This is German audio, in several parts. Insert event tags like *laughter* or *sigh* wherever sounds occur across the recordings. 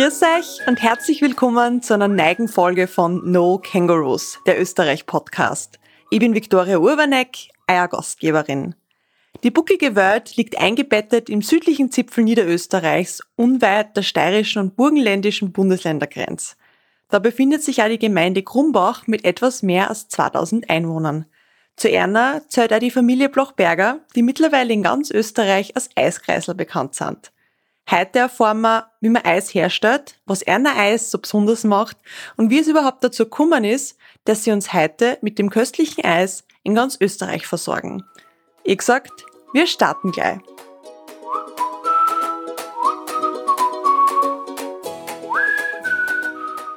Grüß euch und herzlich willkommen zu einer neuen Folge von No Kangaroos, der Österreich-Podcast. Ich bin Viktoria Urbanek, euer Gastgeberin. Die buckige Welt liegt eingebettet im südlichen Zipfel Niederösterreichs, unweit der steirischen und burgenländischen Bundesländergrenze. Da befindet sich auch die Gemeinde Grumbach mit etwas mehr als 2000 Einwohnern. Zu Erna zählt auch die Familie Blochberger, die mittlerweile in ganz Österreich als Eiskreisler bekannt sind. Heute erfahren wir, wie man Eis herstellt, was Erna Eis so besonders macht und wie es überhaupt dazu gekommen ist, dass sie uns heute mit dem köstlichen Eis in ganz Österreich versorgen. Ich gesagt, wir starten gleich.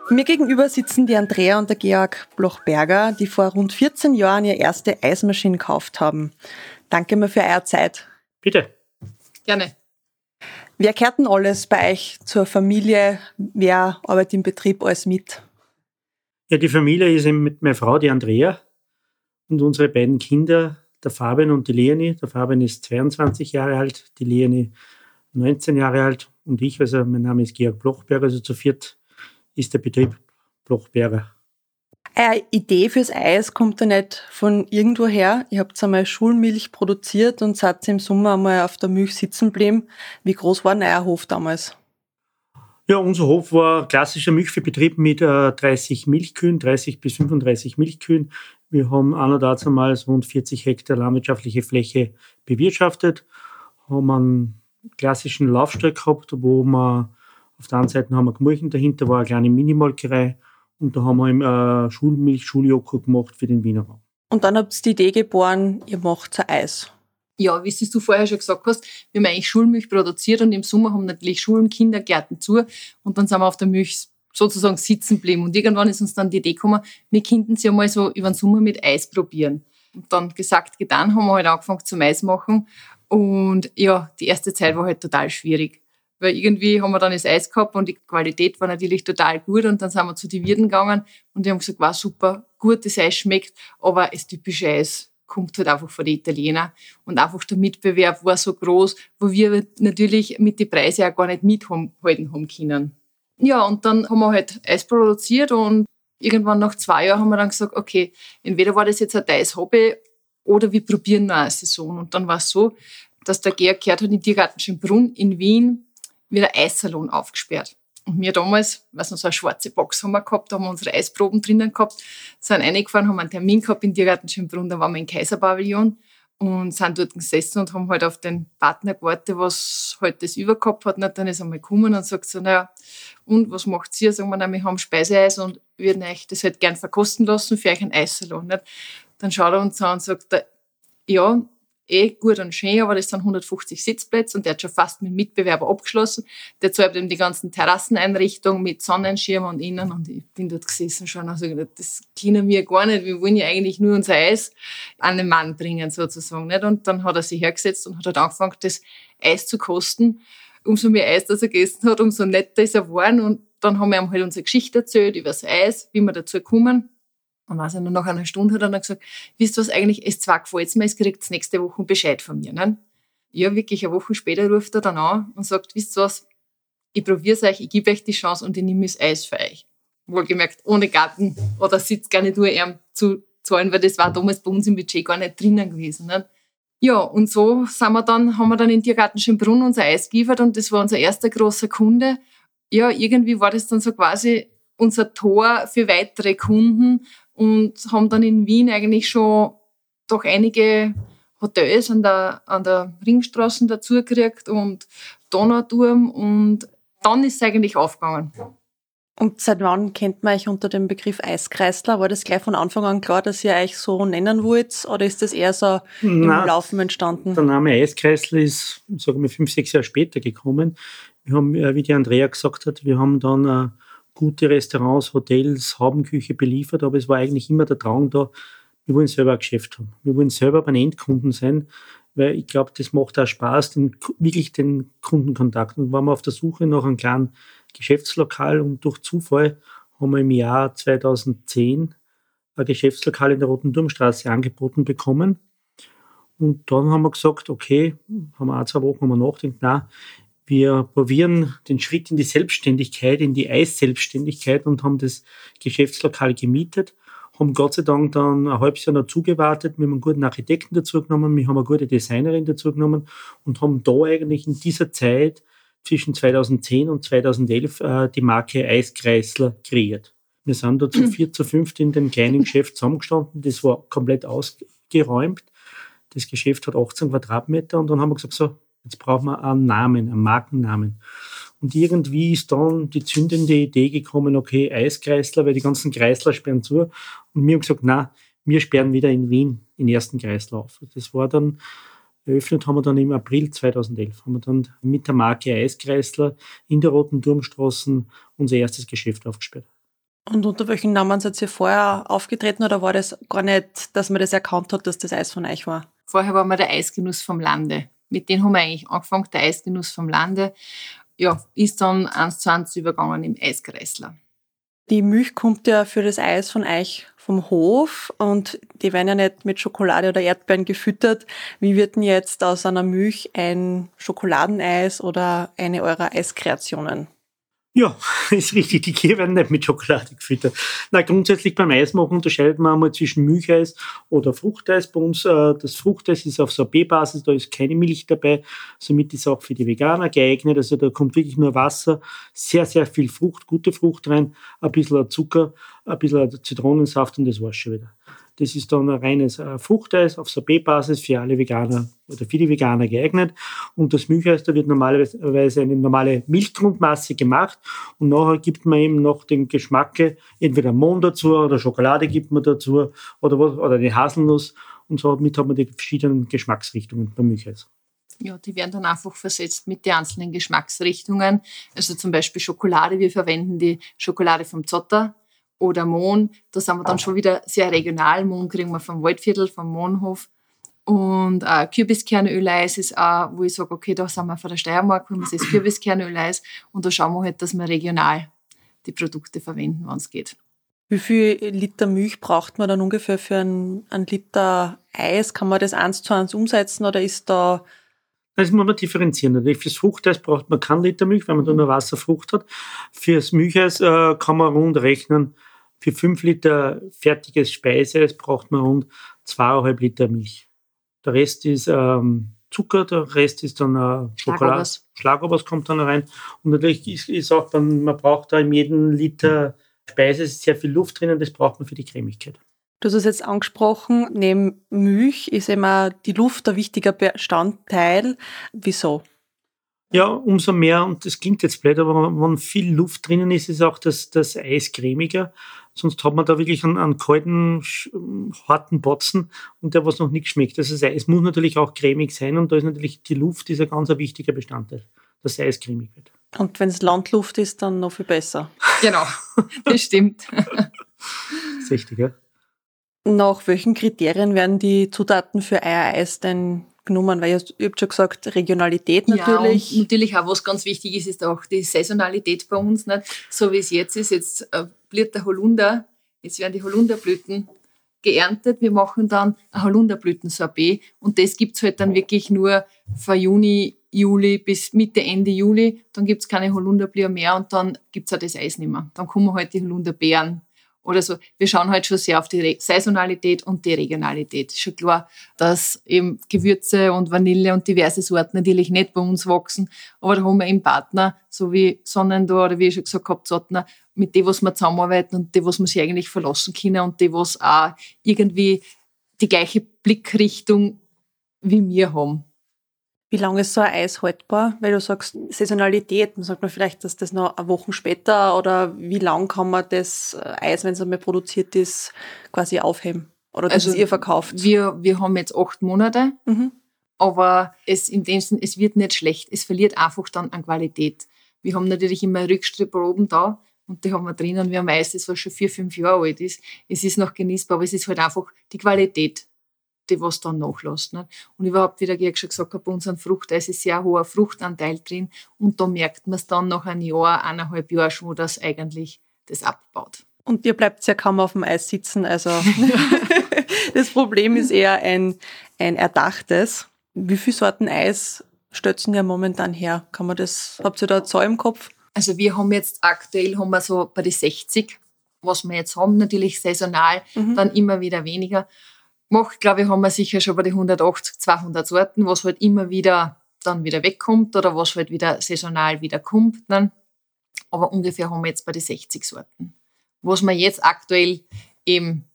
Mir gegenüber sitzen die Andrea und der Georg Blochberger, die vor rund 14 Jahren ihre erste Eismaschine gekauft haben. Danke mir für eure Zeit. Bitte. Gerne. Wer kehrt denn alles bei euch zur Familie? Wer arbeitet im Betrieb alles mit? Ja, die Familie ist eben mit meiner Frau, die Andrea, und unsere beiden Kinder, der Fabian und die Leonie. Der Fabian ist 22 Jahre alt, die Leonie 19 Jahre alt und ich, also mein Name ist Georg Blochberger, also zu viert ist der Betrieb Blochberger. Eine Idee fürs Eis kommt ja nicht von irgendwo her. Ihr habt einmal Schulmilch produziert und seid im Sommer einmal auf der Milch sitzen geblieben. Wie groß war euer Hof damals? Ja, unser Hof war klassischer Milchviehbetrieb mit äh, 30 Milchkühen, 30 bis 35 Milchkühen. Wir haben einerseits einmal rund 40 Hektar landwirtschaftliche Fläche bewirtschaftet, haben einen klassischen Laufstall gehabt, wo wir auf der einen Seite haben wir Gemurchen, dahinter war eine kleine Minimolkerei und da haben wir eben äh, Schulmilch, Schuljoghurt gemacht für den Wiener Raum. Und dann habt ihr die Idee geboren, ihr macht ein Eis. Ja, wie es du vorher schon gesagt hast, wir haben eigentlich Schulmilch produziert und im Sommer haben natürlich Schulen, Kindergärten zu und dann sind wir auf der Milch sozusagen sitzen geblieben. Und irgendwann ist uns dann die Idee gekommen, wir könnten es ja mal so über den Sommer mit Eis probieren. Und dann gesagt, getan, haben wir halt angefangen zum Eis machen. Und ja, die erste Zeit war halt total schwierig. Weil irgendwie haben wir dann das Eis gehabt und die Qualität war natürlich total gut. Und dann sind wir zu den Wirten gegangen und die haben gesagt, war super, gut, das Eis schmeckt, aber das typische Eis kommt halt einfach von den Italienern. Und einfach der Mitbewerb war so groß, wo wir natürlich mit den Preisen auch gar nicht mithalten haben können. Ja, und dann haben wir halt Eis produziert und irgendwann nach zwei Jahren haben wir dann gesagt, okay, entweder war das jetzt ein teils Hobby oder wir probieren noch eine Saison. Und dann war es so, dass der Georg gehört hat in Tiergarten Schönbrunn in Wien wieder Eissalon aufgesperrt. Und wir damals, was noch so eine schwarze Box haben wir gehabt, da haben wir unsere Eisproben drinnen gehabt, sind reingefahren, haben einen Termin gehabt in Tiergarten Schönbrunn, da waren wir im Kaiserpavillon und sind dort gesessen und haben halt auf den Partner gewartet, was halt das übergehabt hat. Und dann ist er mal gekommen und sagt so, naja, und was macht ihr? Sagen wir, na, wir haben Speiseeis und würden euch das halt gern verkosten lassen für euch ein Eissalon. Nicht? Dann schaut er uns an und sagt, ja, eh gut und schön, aber das sind 150 Sitzplätze und der hat schon fast mit Mitbewerber abgeschlossen. Der zahlt eben die ganzen Terrasseneinrichtungen mit Sonnenschirm und innen und ich bin dort gesessen schon und gesagt, das können wir gar nicht, wir wollen ja eigentlich nur unser Eis an den Mann bringen sozusagen. Nicht? Und dann hat er sich hergesetzt und hat halt angefangen, das Eis zu kosten. Umso mehr Eis, das er gegessen hat, umso netter ist er geworden und dann haben wir ihm halt unsere Geschichte erzählt über das Eis, wie wir dazu kommen dann war es nur nach einer Stunde, hat er dann gesagt, wisst ihr was eigentlich, es zwar gefällt mir, es kriegt nächste Woche Bescheid von mir. Ne? Ja, wirklich, eine Woche später ruft er dann an und sagt, wisst ihr was, ich probiere es euch, ich gebe euch die Chance und ich nehme das Eis für euch. Wohlgemerkt, ohne Garten oder Sitz gar nicht nur ihm zu zahlen, weil das war damals bei uns im Budget gar nicht drinnen gewesen. Ne? Ja, und so sind wir dann, haben wir dann in Tiergarten Schönbrunn unser Eis geliefert und das war unser erster großer Kunde. Ja, irgendwie war das dann so quasi unser Tor für weitere Kunden und haben dann in Wien eigentlich schon doch einige Hotels an der, an der Ringstraße dazugekriegt und Donauturm und dann ist es eigentlich aufgegangen. Und seit wann kennt man euch unter dem Begriff Eiskreisler? War das gleich von Anfang an klar, dass ihr euch so nennen wollt oder ist das eher so im Nein, Laufen entstanden? Der Name Eiskreisler ist, sagen wir, fünf, sechs Jahre später gekommen. Wir haben, äh, wie die Andrea gesagt hat, wir haben dann äh, gute Restaurants, Hotels, Haubenküche beliefert, aber es war eigentlich immer der Traum da, wir wollen selber ein Geschäft haben. Wir wollen selber beim Endkunden sein, weil ich glaube, das macht auch Spaß, den, wirklich den Kundenkontakt. Und waren wir auf der Suche nach einem kleinen Geschäftslokal und durch Zufall haben wir im Jahr 2010 ein Geschäftslokal in der Roten Turmstraße angeboten bekommen. Und dann haben wir gesagt, okay, haben wir auch zwei Wochen haben wir nachgedacht, nein, Wir probieren den Schritt in die Selbstständigkeit, in die Eisselbstständigkeit und haben das Geschäftslokal gemietet haben Gott sei Dank dann ein halbes Jahr dazu gewartet. Wir haben einen guten Architekten dazu genommen, wir haben eine gute Designerin dazu genommen und haben da eigentlich in dieser Zeit zwischen 2010 und 2011 äh, die Marke Eiskreisler kreiert. Wir sind da zu *clears throat* vier, zu fünft in dem kleinen Geschäft zusammengestanden. Das war komplett ausgeräumt. Das Geschäft hat 18 Quadratmeter und dann haben wir gesagt, so, jetzt brauchen wir einen Namen, einen Markennamen. Und irgendwie ist dann die zündende Idee gekommen, okay, Eiskreisler, weil die ganzen Kreisler sperren zu. Und wir haben gesagt, na, wir sperren wieder in Wien den ersten Kreisler auf. Das war dann, eröffnet haben wir dann im April 2011, haben wir dann mit der Marke Eiskreisler in der Roten Turmstraße unser erstes Geschäft aufgesperrt. Und unter welchen Namen seid ihr vorher aufgetreten oder war das gar nicht, dass man das erkannt hat, dass das Eis von euch war? Vorher war mal der Eisgenuss vom Lande. Mit denen haben wir eigentlich angefangen, der Eisgenuss vom Lande ja, ist dann eins zu eins übergangen im Eiskreisler. Die Milch kommt ja für das Eis von euch vom Hof und die werden ja nicht mit Schokolade oder Erdbeeren gefüttert. Wie wird denn jetzt aus einer Milch ein Schokoladeneis oder eine eurer Eiskreationen? Ja, *laughs* ist richtig. Die Kühe werden nicht mit Schokolade gefüttert. Na, grundsätzlich beim Eismachen unterscheidet man einmal zwischen Milcheis oder Fruchteis. Bei uns, äh, das Fruchteis ist auf Sorbet-Basis, da ist keine Milch dabei. Somit ist auch für die Veganer geeignet. Also da kommt wirklich nur Wasser, sehr, sehr viel Frucht, gute Frucht rein, ein bisschen Zucker, ein bisschen Zitronensaft und das war's schon wieder. Das ist dann ein reines äh, Fruchteis auf Sorbet-Basis für alle Veganer oder für die Veganer geeignet. Und das Milcheis, da wird normalerweise eine normale Milchgrundmasse gemacht und nachher gibt man eben noch den Geschmack, entweder Mohn dazu oder Schokolade gibt man dazu oder, was, oder eine Haselnuss und somit hat man die verschiedenen Geschmacksrichtungen beim Milcheis. Ja, die werden dann einfach versetzt mit den einzelnen Geschmacksrichtungen. Also zum Beispiel Schokolade. Wir verwenden die Schokolade vom Zotter oder Mohn. Da sind wir dann schon wieder sehr regional. Mohn kriegen wir vom Waldviertel, vom Mohnhof. Und äh, Kürbiskernöleis ist auch, wo ich sage, okay, da sind wir von der Steiermark, wenn wir das *clears throat* Kürbiskernöleis und da schauen wir halt, dass wir regional die Produkte verwenden, wenn es geht. Wie viel Liter Milch braucht man dann ungefähr für ein, ein Liter Eis? Kann man das eins zu eins umsetzen oder ist da das muss man differenzieren. Natürlich fürs Fruchteis braucht man keinen Liter Milch, weil man da nur Wasserfrucht hat. Fürs Milcheis äh, kann man rund rechnen für 5 Liter fertiges Speiseeis braucht man rund 2,5 Liter Milch. Der Rest ist ähm, Zucker, der Rest ist dann äh, Schokolade. Schlagobers kommt dann rein. Und natürlich ist, ist auch, dann, man braucht da in jedem Liter Speise sehr viel Luft drinnen, das braucht man für die Cremigkeit. Du hast es jetzt angesprochen, neben Milch ist immer die Luft ein wichtiger Bestandteil. Wieso? Ja, umso mehr, und das klingt jetzt blöd, aber wenn viel Luft drinnen ist, ist auch das, das Eis cremiger. Sonst hat man da wirklich einen, einen kalten, harten Botzen und der was noch nicht schmeckt. Also das Eis muss natürlich auch cremig sein und da ist natürlich die Luft ist ein ganz wichtiger Bestandteil, dass das Eis cremig wird. Und wenn es Landluft ist, dann noch viel besser. Genau, *laughs* das stimmt. das ist richtig, ja. Nach welchen Kriterien werden die Zutaten für euer Eis denn genommen? Weil ihr habt schon gesagt, Regionalität natürlich. Ja, natürlich auch, was ganz wichtig ist, ist auch die Saisonalität bei uns. Nicht? So wie es jetzt ist, jetzt äh, blüht der Holunder, jetzt werden die Holunderblüten geerntet. Wir machen dann ein Holunderblütensorbet und das gibt es halt dann wirklich nur von Juni, Juli bis Mitte, Ende Juli. Dann gibt es keine Holunderblüher mehr und dann gibt es auch das Eis nicht mehr. Dann kommen halt die Holunderbeeren oder so. Wir schauen halt schon sehr auf die Saisonalität und die Regionalität. Ist schon klar, dass eben Gewürze und Vanille und diverse Sorten natürlich nicht bei uns wachsen, aber da haben wir eben Partner, so wie Sonnendor oder wie ich schon gesagt habe, Zottner, mit dem, was wir zusammenarbeiten und die, was wir sich eigentlich verlassen können und die, was auch irgendwie die gleiche Blickrichtung wie wir haben. Wie lange ist so ein Eis haltbar? Weil du sagst Saisonalität, dann sagt man vielleicht, dass das noch eine Woche später oder wie lang kann man das äh, Eis, wenn es einmal produziert ist, quasi aufheben? Oder dass also ihr verkauft? Wir, wir haben jetzt acht Monate, mhm. aber es, in dem Sinn, es wird nicht schlecht. Es verliert einfach dann an Qualität. Wir haben natürlich immer Rückstripproben da und die haben wir drinnen. Wir haben Eis, das was schon vier, fünf Jahre alt ist. Es ist noch genießbar, aber es ist halt einfach die Qualität die was dann nachlässt. Nicht? Und überhaupt, wie der Georg schon gesagt hat, bei unseren Fruchteis ist sehr hoher Fruchtanteil drin und da merkt man es dann nach einem Jahr, eineinhalb Jahren schon, wo das eigentlich das abbaut. Und ihr bleibt ja kaum auf dem Eis sitzen, also *laughs* *laughs* das Problem ist eher ein, ein erdachtes. Wie viele Sorten Eis stötzen ja momentan her? Kann man das, habt ihr da eine Zahl im Kopf? Also wir haben jetzt aktuell haben wir so bei die 60, was wir jetzt haben, natürlich saisonal, Mhm. dann immer wieder weniger. Gemacht, glaube ich, haben wir sicher schon bei die 180, 200 Sorten, was halt immer wieder dann wieder wegkommt oder was halt wieder saisonal wieder kommt. Dann. Aber ungefähr haben wir jetzt bei die 60 Sorten. Was wir jetzt aktuell im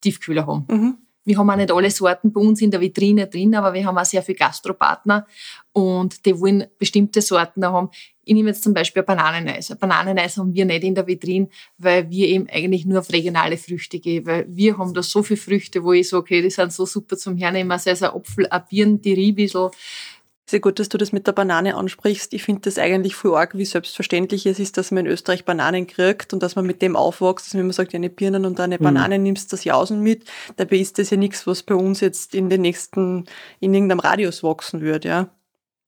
Tiefkühler haben. Mhm. Wir haben auch nicht alle Sorten bei uns in der Vitrine drin, aber wir haben auch sehr viele Gastropartner und die wollen bestimmte Sorten auch haben. Ich nehme jetzt zum Beispiel Bananeneis. Bananeneis haben wir nicht in der Vitrine, weil wir eben eigentlich nur auf regionale Früchte gehen, weil wir haben da so viele Früchte, wo ich sage, okay, die sind so super zum Hernehmen, sei es ein Apfel, ein Birnen, die Riebissel. Sehr gut, dass du das mit der Banane ansprichst. Ich finde das eigentlich voll arg, wie selbstverständlich es ist, dass man in Österreich Bananen kriegt und dass man mit dem aufwächst, dass man immer sagt, ja, eine Birnen und eine Mhm. Banane nimmst das Jausen mit. Dabei ist das ja nichts, was bei uns jetzt in den nächsten, in irgendeinem Radius wachsen wird, ja.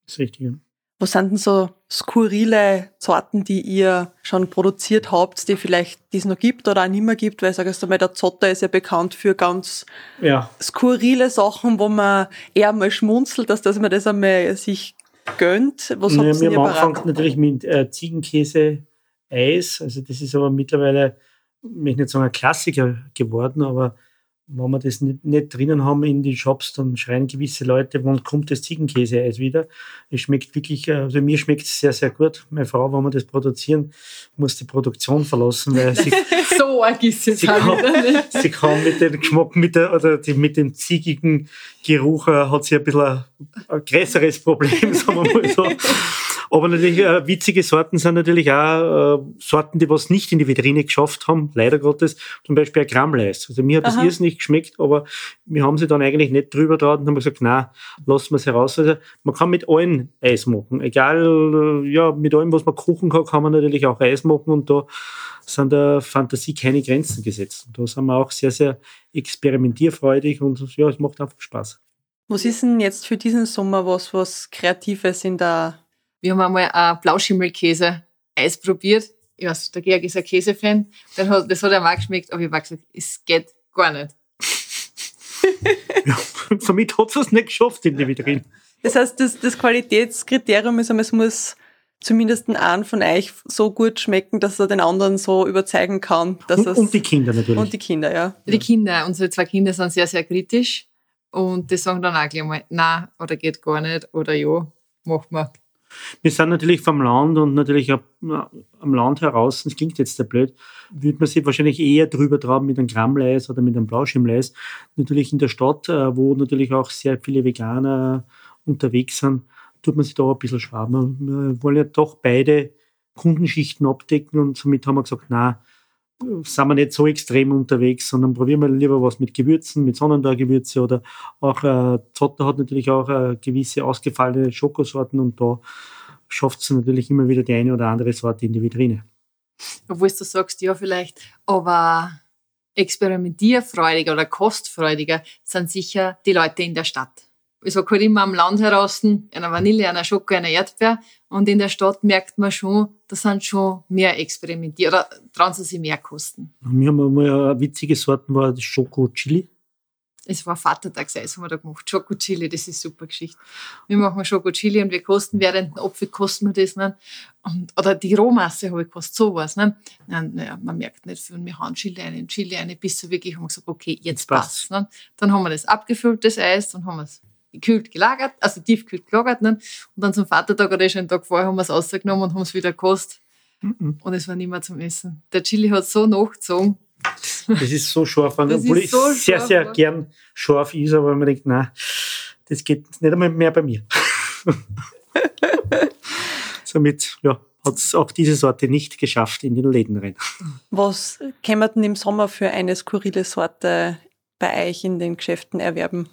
Das ist richtig. Was sind denn so skurrile Sorten, die ihr schon produziert habt, die vielleicht es noch gibt oder auch nicht mehr gibt? Weil, sagst du mal, der Zotter ist ja bekannt für ganz ja, skurrile Sachen, wo man eher mal schmunzelt, dass, dass man das einmal sich gönnt. Was Ja, habt wir ihr parat? natürlich mit äh, Ziegenkäse-Eis. Also das ist aber mittlerweile, ich möchte nicht sagen ein Klassiker geworden, aber wenn wir das nicht, nicht drinnen haben in die Shops, dann schreien gewisse Leute, wann kommt das Ziegenkäse-Eis wieder? Es schmeckt wirklich, äh, also mir schmeckt es sehr, sehr gut. Meine Frau, wenn wir das produzieren, muss die Produktion verlassen, weil sie, *laughs* So arg ist es Sie halt kann- sie kann mit dem Geschmack, mit der, oder die, mit dem ziegigen Geruch äh, hat sie ein bisschen ein, ein größeres Problem, *laughs* sagen wir mal so. Aber natürlich, äh, witzige Sorten sind natürlich auch äh, Sorten, die was nicht in die Vitrine geschafft haben, leider Gottes. Zum Beispiel ein Grammleis. Also mir hat das Aha. irrsinnig geschmeckt, aber wir haben sie dann eigentlich nicht drüber traut und haben gesagt, na, lassen wir es heraus. Also man kann mit allen Eis machen. Egal, äh, ja, mit allem, was man kochen kann, kann man natürlich auch Eis machen und da sind der Fantasie keine Grenzen gesetzt. Und da sind wir auch sehr, sehr experimentierfreudig und ja, es macht einfach Spaß. Was ist denn jetzt für diesen Sommer was, was Kreatives in der Wir haben einmal ein Blauschimmelkäse-Eis probiert. Ich weiß, der Georg ist ein Käsefan. Das hat, das hat ihm auch geschmeckt, aber ich habe gesagt, es geht gar nicht. *laughs* Ja, somit hat es nicht geschafft in die Vitrine. Das heißt, das, das Qualitätskriterium ist, es muss zumindest einen von euch so gut schmecken, dass er den anderen so überzeugen kann. Dass Und, und die Kinder natürlich. und die Kinder, ja. Die Kinder, unsere zwei Kinder sind sehr, sehr kritisch und die sagen dann auch gleich mal, nein, oder geht gar nicht, oder ja, macht man. Wir sind natürlich vom Land und natürlich am Land heraus, das klingt jetzt sehr blöd, würde man sich wahrscheinlich eher drüber trauen mit einem Grammleis oder mit einem Blauschimmleis. Natürlich in der Stadt, äh, wo natürlich auch sehr viele Veganer unterwegs sind, tut man sich da ein bisschen schwer. Wir, wollen ja doch beide Kundenschichten abdecken und somit haben wir gesagt, na, sind wir nicht so extrem unterwegs, sondern probieren wir lieber was mit Gewürzen, mit Sonnenberg-Gewürze oder auch äh, Zotter hat natürlich auch äh, gewisse ausgefallene Schokosorten und da schafft es natürlich immer wieder die eine oder andere Sorte in die Vitrine. Obwohl du sagst, ja, vielleicht, aber experimentierfreudiger oder kostfreudiger sind sicher die Leute in der Stadt. Ich sag halt immer am Land heraus, einer Vanille, einer Schoko, einer Erdbeer. Und in der Stadt merkt man schon, da sind schon mehr experimentiert, oder trauen sie sich mehr kosten. Wir haben einmal eine witzige Sorten, war das Schoko-Chili. Es war Vatertagseis, haben wir da gemacht. Schoko Chili, das ist eine super Geschichte. Wir machen Schoko Chili und wir kosten während dem Apfel kosten wir das nicht. Und, oder die Rohmasse habe ich gekostet, sowas. Ne? Nein, naja, man merkt nicht viel. Wir hauen Chili eine, Chili eine, bis so wirklich haben wir gesagt, okay, jetzt passt. Ne? Dann haben wir das abgefüllt, das Eis, dann haben wir es gekühlt gelagert, also tiefkühlt gelagert. Ne? Und dann zum Vatertag oder schon einen Tag vorher haben wir es rausgenommen und haben es wieder gekostet. Mhm. Und es war nicht mehr zum Essen. Der Chili hat so nachgezogen. Das ist so scharf, Das obwohl ist ich so sehr, scharf, sehr ja. gern scharf ist, aber man denkt, nein, das geht nicht einmal mehr bei mir. *laughs* Somit ja, hat es auch diese Sorte nicht geschafft in den Läden rein. Was kann man denn im Sommer für eine skurrile Sorte bei euch in den Geschäften erwerben?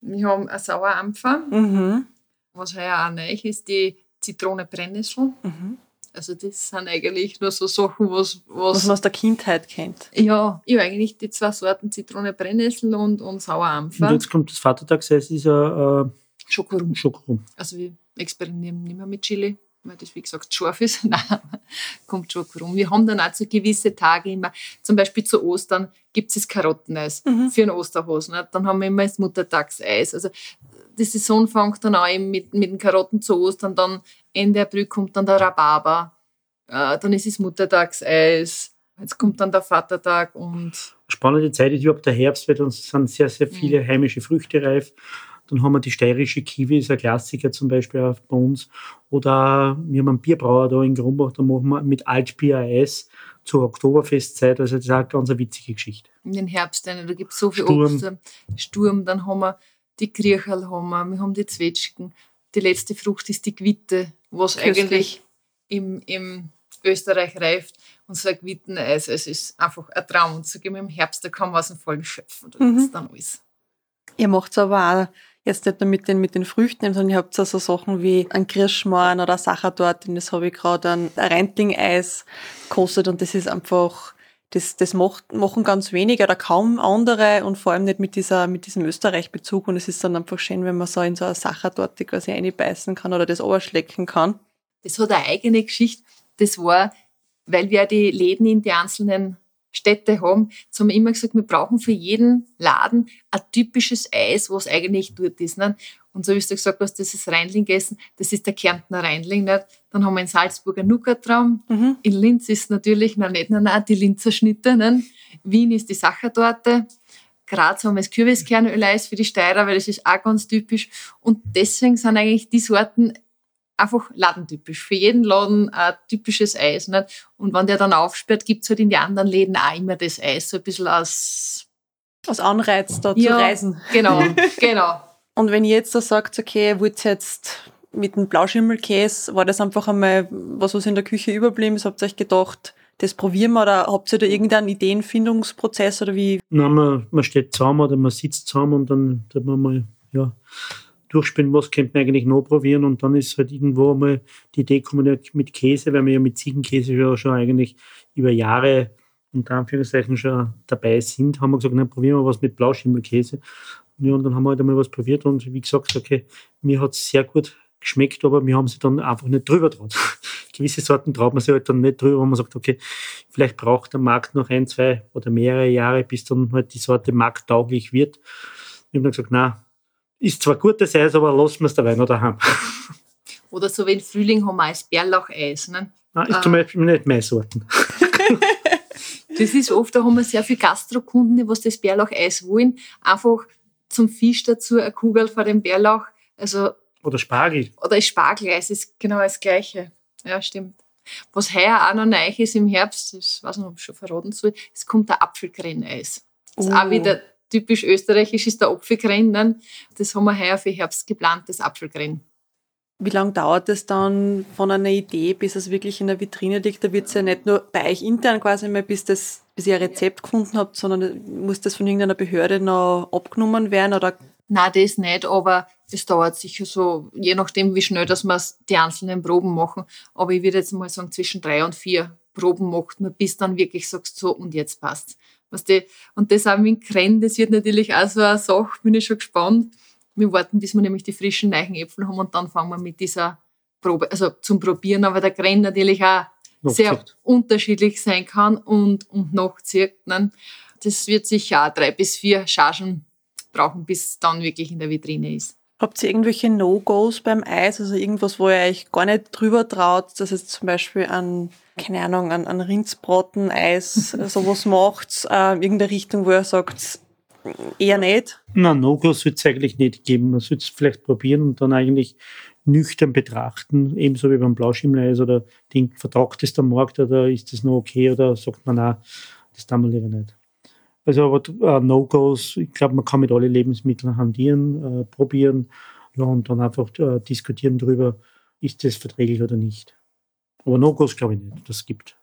Wir haben ein Sauerampfer. Mhm. Was heuer auch neu ist, die Zitrone-Brennnessel. Mhm. Also das sind eigentlich nur so Sachen, was, Was was, man aus der Kindheit kennt. ja, ja, eigentlich die zwei Sorten Zitrone-Brennnessel und, und Und Sauerampfer. jetzt kommt das Vatertagseis, ist ein Schokorum. äh, Schokorum. Also wir experimentieren nicht mehr mit Chili, weil das wie gesagt scharf ist. *laughs* Nein, kommt Schokorum. Wir haben dann auch so gewisse Tage immer, zum Beispiel zu Ostern gibt es das Karotteneis Mhm. für einen Osterhasen. ne? Dann haben wir immer das Muttertagseis. Also die Saison fängt dann an mit, mit den Karotten zu Ostern, dann Ende April kommt dann der Rhabarber, äh, dann ist es Muttertagseis, jetzt kommt dann der Vatertag und... Spannende Zeit ist überhaupt der Herbst, weil dann sind sehr, sehr viele mhm. heimische Früchte reif. Dann haben wir die steirische Kiwi, ist ein Klassiker zum Beispiel auch bei uns. Oder wir haben einen Bierbrauer da in Grumbach, da machen wir mit Altbier Eis zur Oktoberfestzeit. Also das ist auch eine ganz witzige Geschichte. In den Herbst, da gibt es so viel Sturm. Obst. Sturm, dann haben wir die Kriecherl, haben wir, wir haben die Zwetschgen. Die letzte Frucht ist die Quitte, was Köstlich. eigentlich im, im Österreich reift. Und so ein Quitteneis, es ist einfach ein Traum. Und so gehen wir im Herbst, da kann man aus dem Vollen schöpfen. Da mhm. dann alles. Ihr macht es aber auch jetzt nicht nur mit den, mit den Früchten, sondern ihr habt auch so Sachen wie ein Kirschmorn oder Sachertorte. Das habe ich gerade ein Reintling-Eis gekostet und das ist einfach, das, das macht, machen ganz wenige oder kaum andere und vor allem nicht mit, dieser, mit diesem Österreich-Bezug. Und es ist dann einfach schön, wenn man so in so eine Sachertorte quasi reinbeißen kann oder das überschlecken kann. Das hat eine eigene Geschichte. Das war, weil wir die Läden in die einzelnen Städte haben, jetzt haben wir immer gesagt, wir brauchen für jeden Laden ein typisches Eis, was eigentlich dort ist. Nicht? Und so wie du gesagt hast, das ist Rheinling gegessen, das ist der Kärntner Rheinling. Nicht? Dann haben wir in Salzburg einen Nuckertraum. Mhm. In Linz ist natürlich, na nicht, na, na, die Linzer Schnitte. Nicht? Wien ist die Sachertorte. Graz haben wir das Kürbiskernöleis für die Steirer, weil das ist auch ganz typisch. Und deswegen sind eigentlich die Sorten einfach ladentypisch. Für jeden Laden ein typisches Eis. Nicht? Und wenn der dann aufsperrt, gibt es halt in die anderen Läden auch immer das Eis, so ein bisschen als, als Anreiz da ja, zu reisen. Genau, *laughs* genau. Und wenn ihr jetzt da sagt, okay, wollt jetzt mit dem Blauschimmelkäse, war das einfach einmal was, was in der Küche überblieben ist? Habt ihr euch gedacht, das probieren wir oder habt ihr da irgendeinen Ideenfindungsprozess oder wie? Nein, man, man steht zusammen oder man sitzt zusammen und dann, dann man mal, ja, durchspielen, was könnte man eigentlich noch probieren und dann ist halt irgendwo mal die Idee gekommen mit Käse, weil wir ja mit Ziegenkäse ja schon eigentlich über Jahre unter Anführungszeichen schon dabei sind, haben wir gesagt, dann probieren wir was mit Blauschimmelkäse. Ja, und dann haben wir halt einmal was probiert und wie gesagt, okay, mir hat es sehr gut geschmeckt, aber wir haben sie dann einfach nicht drüber traut. *laughs* Gewisse Sorten traut man sich halt dann nicht drüber, wo man sagt, okay, vielleicht braucht der Markt noch ein, zwei oder mehrere Jahre, bis dann halt die Sorte markttauglich wird. Wir haben dann gesagt, na, ist zwar gutes Eis, aber lassen wir es dabei noch daheim. *laughs* Oder so wie im Frühling haben wir als Bärlauch-Eis. Ne? Nein, ist äh, zum Beispiel nicht meine Sorten. *laughs* das ist oft, da haben wir sehr viele Gastrokunden, die was das Bärlauch-Eis wollen. Einfach zum Fisch dazu eine Kugel vor dem Bärlauch. Also, oder Spargel. Oder Spargeleis ist genau das Gleiche. Ja, stimmt. Was heuer auch noch neu ist im Herbst, das weiß nicht, ob ich schon verraten soll, es kommt ein Apfelgrenneis. Das ist auch oh. wieder typisch österreichisch ist der Apfelgrennen. Das haben wir heuer für Herbst geplant, das Apfelgrennen. Wie lange dauert es dann von einer Idee, bis es wirklich in der Vitrine liegt? Da wird es ja nicht nur bei euch intern quasi mal, bis, das, bis ihr ein Rezept gefunden habt, sondern muss das von irgendeiner Behörde noch abgenommen werden? Oder? Nein, das nicht, aber es dauert sicher so, je nachdem, wie schnell dass wir die einzelnen Proben machen. Aber ich würde jetzt mal sagen, zwischen drei und vier Proben macht man, bis dann wirklich sagst, so und jetzt passt. Was die, und das auch mit Krenn, das wird natürlich auch so eine Sache, bin ich schon gespannt. Wir warten, bis wir nämlich die frischen neuen Äpfel haben und dann fangen wir mit dieser Probe, also zum Probieren, aber der Krenn natürlich auch sehr unterschiedlich sein kann und, und nachzieht. Ne? Das wird sicher auch drei bis vier Chargen brauchen, bis es dann wirklich in der Vitrine ist. Habt ihr irgendwelche No-Gos beim Eis? Also irgendwas, wo ihr euch gar nicht drüber traut, dass es zum Beispiel an, keine Ahnung, an, an Rindsbraten, Eis, *laughs* sowas macht, äh, irgendeine Richtung, wo ihr sagt, eher nicht? Nein, No-Gos wird es eigentlich nicht geben. Man sollte es vielleicht probieren und dann eigentlich nüchtern betrachten, ebenso wie beim Blauschimmereis oder Ding, vertragt es der Markt oder ist das noch okay oder sagt man, na, das tun wir lieber nicht. Also aber uh, No-Gos, ich glaube, man kann mit allen Lebensmitteln hantieren, äh, probieren ja, und dann einfach äh, diskutieren darüber, ist das verträglich oder nicht. Aber No-Gos glaube ich nicht, das gibt.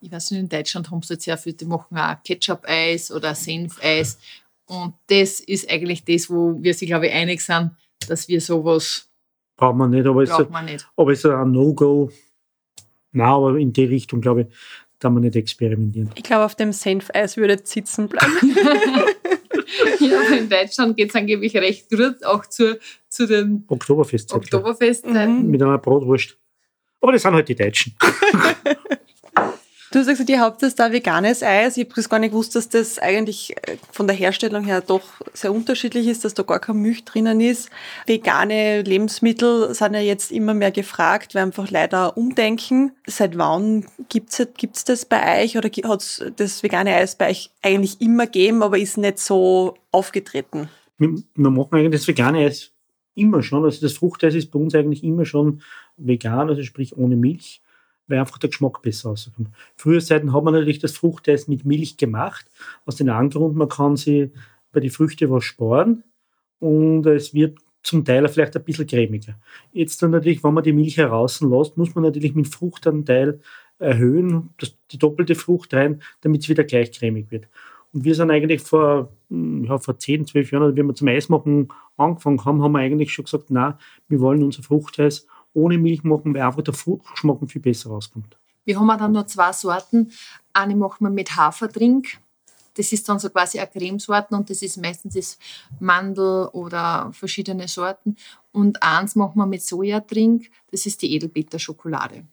Ich weiß nicht, in Deutschland haben sie jetzt sehr viele, die machen auch Ketchup-Eis oder Senf-Eis. Und das ist eigentlich das, wo wir sich, glaube ich, einig sind, dass wir sowas braucht man nicht. Aber braucht man nicht. Aber ist ein No-Go? Nein, aber in die Richtung, glaube ich, da man nicht experimentieren. Ich glaube, auf dem Senfeis würde sitzen bleiben. *laughs* *laughs* ja, in Deutschland geht es angeblich recht gut, auch zu, zu den Oktoberfestzeiten. Oktoberfestzeiten. Mhm. Mit einer Brotwurst. Aber das sind halt die Deutschen. *laughs* Du sagst, ihr habt das da veganes Eis. Ich habe gar nicht gewusst, dass das eigentlich äh, von der Herstellung her doch sehr unterschiedlich ist, dass da gar kein Milch drinnen ist. Vegane Lebensmittel sind ja jetzt immer mehr gefragt, weil einfach leider umdenken. Seit wann gibt's gibt's das bei euch oder hat's das vegane Eis bei euch eigentlich immer gegeben, aber ist nicht so aufgetreten? Wir, wir machen eigentlich das vegane Eis immer schon. Also das Fruchteis ist bei uns eigentlich immer schon vegan, also sprich ohne Milch weil einfach der Geschmack besser rauskommt. Früher Zeiten hat man natürlich das Fruchteis mit Milch gemacht, aus dem Grund, man kann sie bei den Früchten was sparen und es wird zum Teil vielleicht ein bisschen cremiger. Jetzt dann natürlich, wenn man die Milch herauslässt, muss man natürlich mit Fruchtanteil erhöhen, das, die doppelte Frucht rein, damit es wieder gleich cremig wird. Und wir sind eigentlich vor, hm, ja, vor 10, 12 Jahren, wie wir zum Eismachen angefangen haben, haben wir eigentlich schon gesagt, na, wir wollen unser Fruchteis ohne Milch machen, weil einfach der Fruchtgeschmack viel besser rauskommt. Wir haben dann noch zwei Sorten. Eine machen wir mit Haferdrink. Das ist dann so quasi eine Cremesorten und das ist meistens das Mandel oder verschiedene Sorten. Und eins machen wir mit Sojadrink. Das ist die Edelbeterschokolade.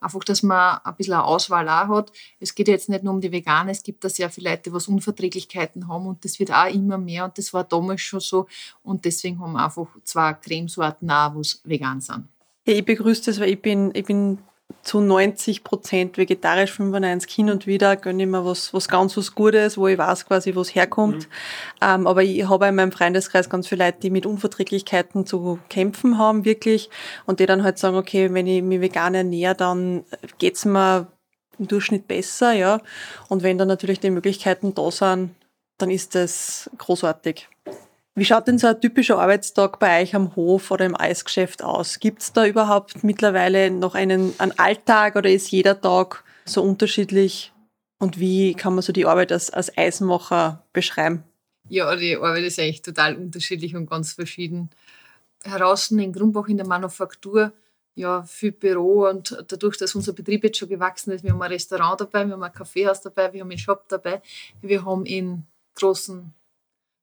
Einfach, dass man ein bisschen eine Auswahl auch hat. Es geht jetzt nicht nur um die Veganer, es gibt da sehr viele Leute, die was Unverträglichkeiten haben und das wird auch immer mehr und das war damals schon so und deswegen haben wir einfach zwei Cremesorten auch, was vegan sind. Ja, ich begrüße das, weil ich bin, ich bin zu 90 Prozent vegetarisch, 95 hin und wieder gönne ich mir was, was ganz was Gutes, wo ich weiß quasi, wo es herkommt. Mhm. Ähm, aber ich habe in meinem Freundeskreis ganz viele Leute, die mit Unverträglichkeiten zu kämpfen haben, wirklich. Und die dann halt sagen, okay, wenn ich mich vegan ernähre, dann geht's mir im Durchschnitt besser, ja. Und wenn dann natürlich die Möglichkeiten da sind, dann ist das großartig. Wie schaut denn so ein typischer Arbeitstag bei euch am Hof oder im Eisgeschäft aus? Gibt es da überhaupt mittlerweile noch einen, einen Alltag oder ist jeder Tag so unterschiedlich? Und wie kann man so die Arbeit als, als Eismacher beschreiben? Ja, die Arbeit ist eigentlich total unterschiedlich und ganz verschieden. Heraus in Grumbach in der Manufaktur, ja, viel Büro und dadurch, dass unser Betrieb jetzt schon gewachsen ist, wir haben ein Restaurant dabei, wir haben ein Kaffeehaus dabei, wir haben einen Shop dabei, wir haben in großen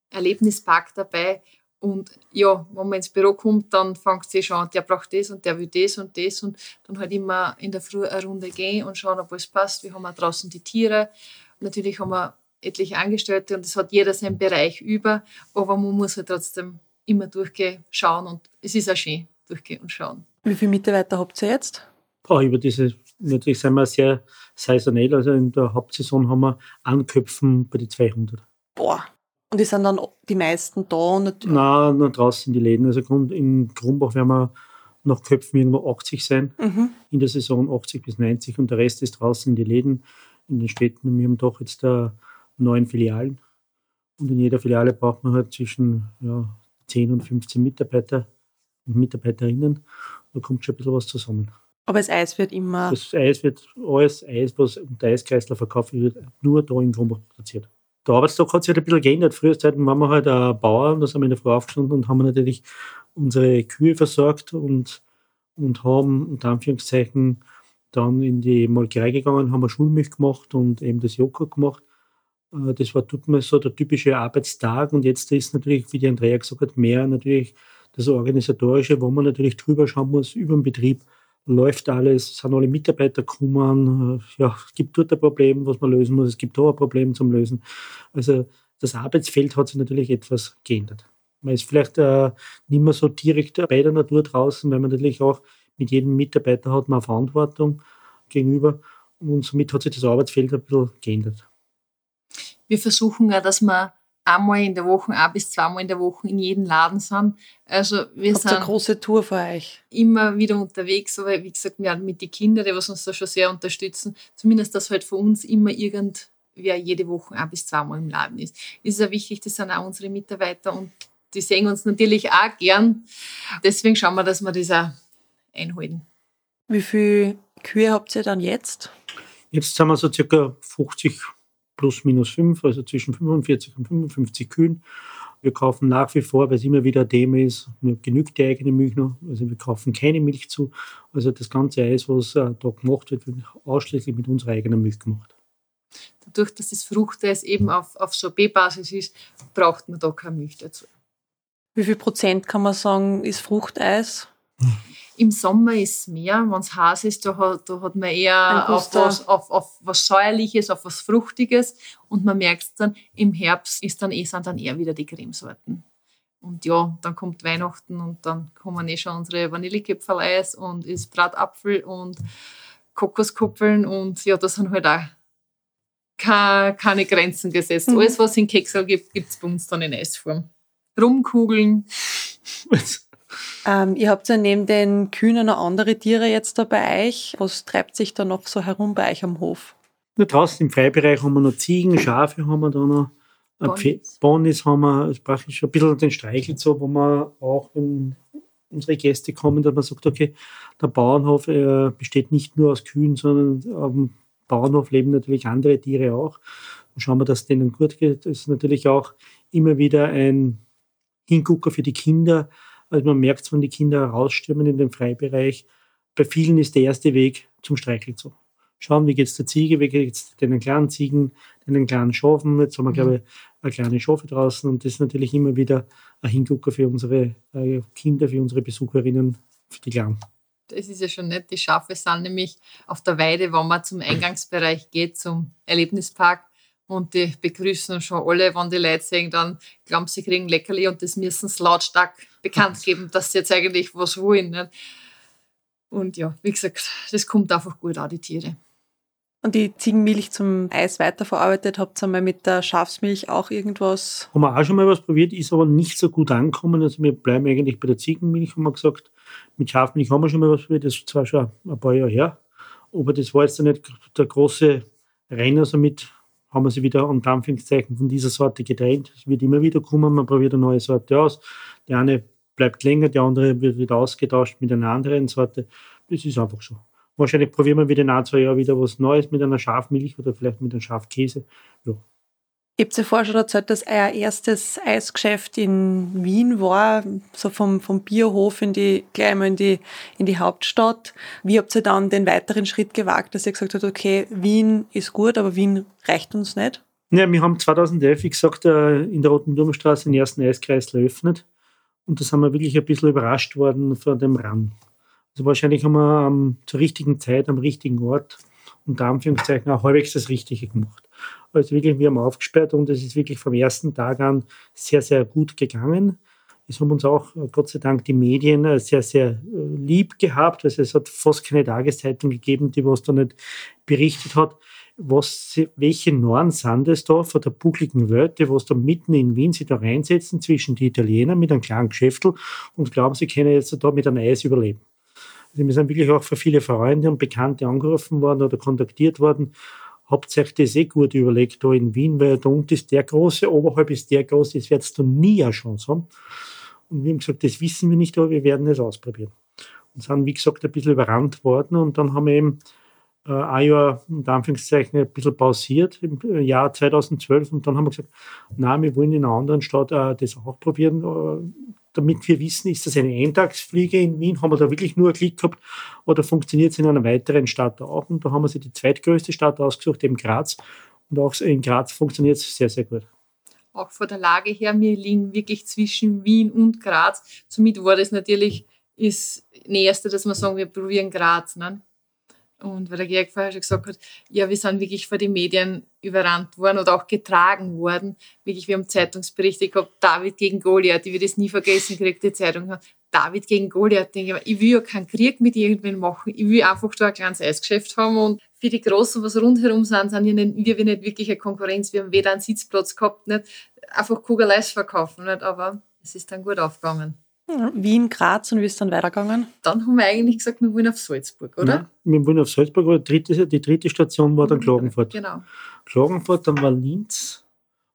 Erlebnispark dabei. Und ja, wenn man ins Büro kommt, dann fängt sie schon an, der braucht das und der will das und das. Und dann halt immer in der Früh eine Runde gehen und schauen, ob alles passt. Wir haben auch draußen die Tiere. Natürlich haben wir etliche Angestellte und es hat jeder seinen Bereich über. Aber man muss halt trotzdem immer durchgehen, schauen und es ist auch schön, durchgehen und schauen. Wie viele Mitarbeiter habt ihr jetzt? Oh, über diese, natürlich sind wir sehr saisonell. Also in der Hauptsaison haben wir Anköpfen bei die 200. Boah, und die sind dann die meisten da? Nein, nur draußen in die Läden. Also in Krumbach werden wir nach Köpfen irgendwo 80 sein. Mhm. In der Saison 80 bis 90 und der Rest ist draußen in die Läden, in den Städten. Wir haben doch jetzt da neun Filialen. Und in jeder Filiale braucht man halt zwischen ja, 10 und 15 Mitarbeiter und Mitarbeiterinnen. Da kommt schon ein bisschen was zusammen. Aber das Eis wird immer. Das Eis wird, alles Eis, was unter Eiskreisler verkauft wird, nur da in Krumbach produziert der Arbeitstag hat sich halt ein bisschen geändert. Früher Zeiten waren wir halt ein Bauer und da sind wir in der Früh aufgestanden und haben natürlich unsere Kühe versorgt und, und haben unter Anführungszeichen dann in die Molkerei gegangen, haben wir Schulmilch gemacht und eben das Joghurt gemacht. Äh, das war tut mir so der typische Arbeitstag und jetzt ist natürlich, wie die Andrea gesagt hat, mehr natürlich das Organisatorische, wo man natürlich drüber schauen muss über den Betrieb läuft alles, sind alle Mitarbeiter gekommen, äh, ja, es gibt dort ein Problem, was man lösen muss, es gibt da ein Problem zum Lösen. Also das Arbeitsfeld hat sich natürlich etwas geändert. Man ist vielleicht äh, nicht mehr so direkt bei der Natur draußen, weil man natürlich auch mit jedem Mitarbeiter hat man Verantwortung gegenüber und somit hat sich das Arbeitsfeld ein bisschen geändert. Wir versuchen ja, dass man einmal in der Woche, ein bis zweimal in der Woche in jedem Laden sind. Also wir Habt sind eine große Tour für euch. immer wieder unterwegs, aber wie gesagt, wir haben mit den Kindern, die was uns da schon sehr unterstützen, zumindest, dass halt für uns immer irgendwer jede Woche ein bis zweimal im Laden ist. Das ist ja wichtig, das sind auch unsere Mitarbeiter und die sehen uns natürlich auch gern. Deswegen schauen wir, dass wir das auch einhalten. Wie viele Kühe habt ihr dann jetzt? Jetzt sind wir so circa 50 plus minus 5, also zwischen 45 und 55 Kühen. Wir kaufen nach wie vor, weil es immer wieder ein Thema ist, genügt die eigene Milch noch. Also wir kaufen keine Milch zu. Also das ganze Eis, was äh, da gemacht wird, wird ausschließlich mit unserer eigenen Milch gemacht. Dadurch, dass das Fruchteis eben auf, auf so B-Basis ist, braucht man da keine Milch dazu. Wie viel Prozent kann man sagen, ist Fruchteis? Im Sommer ist es mehr, wenn es heiß ist, da hat, da hat man eher auf was, auf, auf was Säuerliches, auf was Fruchtiges und man merkt es dann, im Herbst ist dann eh, sind dann eher wieder die Cremesorten. Und ja, dann kommt Weihnachten und dann kommen eh schon unsere Vanillekipferl-Eis und ist Bratapfel und Kokoskuppeln und ja, das sind halt auch keine, Grenzen gesetzt. Mhm. Alles, was es in Keksel gibt, gibt es bei uns dann in Eisform. Rumkugeln. *laughs* ähm, ihr habt ja neben den Kühen noch andere Tiere jetzt da bei euch. Was treibt sich da noch so herum bei euch am Hof? Na, draußen im Freibereich haben wir noch Ziegen, Schafe haben wir da noch. Bonis. Bonis haben wir praktisch ein bisschen den Streichel so, wo man auch, wenn unsere Gäste kommen, dass man sagt, okay, der Bauernhof äh, besteht nicht nur aus Kühen, sondern dem Bauernhof leben natürlich andere Tiere auch. Und schauen wir, dass es denen gut geht. Das ist natürlich auch immer wieder ein Hingucker für die Kinder. Also man merkt, wenn die Kinder rausstürmen in den Freibereich, bei vielen ist der erste Weg zum Streichelzoo. Schauen, wie geht es der Ziege, wie geht es den kleinen Ziegen, den kleinen Schafen. Jetzt haben wir, mhm. glaube ich, eine kleine Schafe draußen und das ist natürlich immer wieder ein Hingucker für unsere äh, Kinder, für unsere Besucherinnen, für die Kleinen. Das ist ja schon nett. Die Schafe sind nämlich auf der Weide, wenn man zum Eingangsbereich geht, zum Erlebnispark. Und die begrüßen schon alle, wenn die Leute sehen, dann glauben sie kriegen Leckerli und das müssen sie lautstark bekannt *laughs* geben, dass sie jetzt eigentlich was wollen. Nicht? Und ja, wie gesagt, das kommt einfach gut an, die Tiere. Und die Ziegenmilch zum Eis weiterverarbeitet, habt ihr mal mit der Schafsmilch auch irgendwas? Haben wir auch schon mal was probiert, ist aber nicht so gut angekommen. Also wir bleiben eigentlich bei der Ziegenmilch, haben wir gesagt. Mit Schafmilch haben wir schon mal was probiert, das ist zwar schon ein paar Jahre her, aber das war jetzt nicht der große Renner. Somit haben wir sie wieder unter Anführungszeichen von dieser Sorte getrennt. Es wird immer wieder kommen, man probiert eine neue Sorte aus. Die eine bleibt länger, die andere wird wieder ausgetauscht mit einer anderen Sorte. Das ist einfach so. Wahrscheinlich probieren wir wieder in ein, zwei Jahren wieder was Neues mit einer Schafmilch oder vielleicht mit einem Schafkäse. Ja. Ich habe ja schon erzählt, dass euer erstes Eisgeschäft in Wien war, so vom, vom Bierhof in die, gleich mal in die, in die Hauptstadt. Wie habt ihr dann den weiteren Schritt gewagt, dass ihr gesagt habt, okay, Wien ist gut, aber Wien reicht uns nicht? Ja, wir haben 2011, wie gesagt, äh, in der Roten Turmstraße den ersten Eiskreis eröffnet. Und da sind wir wirklich ein bisschen überrascht worden von dem Rang. Also wahrscheinlich haben wir ähm, zur richtigen Zeit, am richtigen Ort, unter Anführungszeichen, auch halbwegs das Richtige gemacht. Also wirklich, wir haben aufgesperrt und es ist wirklich vom ersten Tag an sehr, sehr gut gegangen. Es haben uns auch, äh, Gott sei Dank, die Medien äh, sehr, sehr äh, lieb gehabt. Also es hat fast keine Tageszeitung gegeben, die was da nicht berichtet hat, was, welche Norn sind es da von der buckligen Welt, die was da mitten in Wien sich da reinsetzen zwischen die Italiener mit einem kleinen Geschäftel und glauben, sie können jetzt da mit einem Eis überleben. Also wir sind wirklich auch für viele Freunde und Bekannte angerufen worden oder kontaktiert worden. Das eh gut überlegt, da in Wien, weil da unten ist der große, oberhalb ist der große, das wird du nie eine Chance haben. Und wir haben gesagt, das wissen wir nicht, aber wir werden es ausprobieren. Und sind, wie gesagt, ein bisschen überrannt worden und dann haben wir eben äh, ein Jahr, in Anführungszeichen, ein bisschen pausiert im Jahr 2012 und dann haben wir gesagt, na, wir wollen in einer anderen Stadt äh, das auch probieren. Äh, damit wir wissen, ist das eine Eintagsfliege in Wien, haben wir da wirklich nur einen Klick gehabt oder funktioniert es in einer weiteren Stadt auch? Und da haben wir sich die zweitgrößte Stadt ausgesucht, eben Graz. Und auch in Graz funktioniert es sehr, sehr gut. Auch von der Lage her, wir liegen wirklich zwischen Wien und Graz. Somit war das natürlich das Nächste, dass wir sagen, wir probieren Graz. Ne? Und weil der Georg vorher schon gesagt hat, ja, wir sind wirklich vor den Medien überrannt worden oder auch getragen worden. Wirklich, wir haben Zeitungsberichte gehabt, David gegen Goliath, ich werde es nie vergessen, kriegt die Zeitung, David gegen Goliath, denke ich, ich will ja keinen Krieg mit irgendwen machen, ich will einfach da ein kleines Eisgeschäft haben und für die Großen, was rundherum sind, sind wir nicht, wir nicht wirklich eine Konkurrenz, wir haben weder einen Sitzplatz gehabt, nicht einfach Kugeleis verkaufen, nicht, aber es ist dann gut aufgegangen. Wien, Graz und wie ist es dann weitergegangen? Dann haben wir eigentlich gesagt, wir wollen auf Salzburg, oder? Ja, wir wollen auf Salzburg, aber die dritte, die dritte Station war dann mhm, Klagenfurt. Genau. Klagenfurt, dann war Linz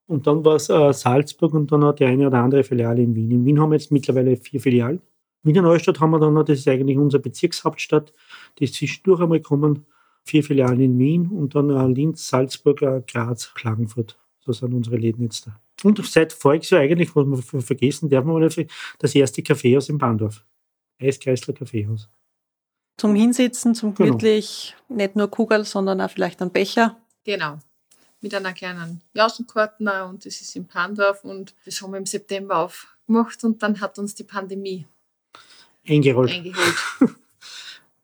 und dann war es äh, Salzburg und dann hat die eine oder andere Filiale in Wien. In Wien haben wir jetzt mittlerweile vier Filialen. Wiener Neustadt haben wir dann noch, das ist eigentlich unsere Bezirkshauptstadt, die ist zwischendurch einmal gekommen. Vier Filialen in Wien und dann äh, Linz, Salzburg, äh, Graz, Klagenfurt. So sind unsere Läden jetzt da. Und seit voriges Jahr eigentlich, was wir vergessen darf man nicht, das erste Kaffeehaus in Bandorf. Eiskreisler Kaffeehaus. Zum Hinsitzen, zum genau. gemütlich, genau. nicht nur Kugel, sondern auch vielleicht ein Becher. Genau. Mit einer kleinen Jausenkartner und das ist in Pandorf und das haben wir im September aufgemacht und dann hat uns die Pandemie eingerollt. eingeholt. *laughs*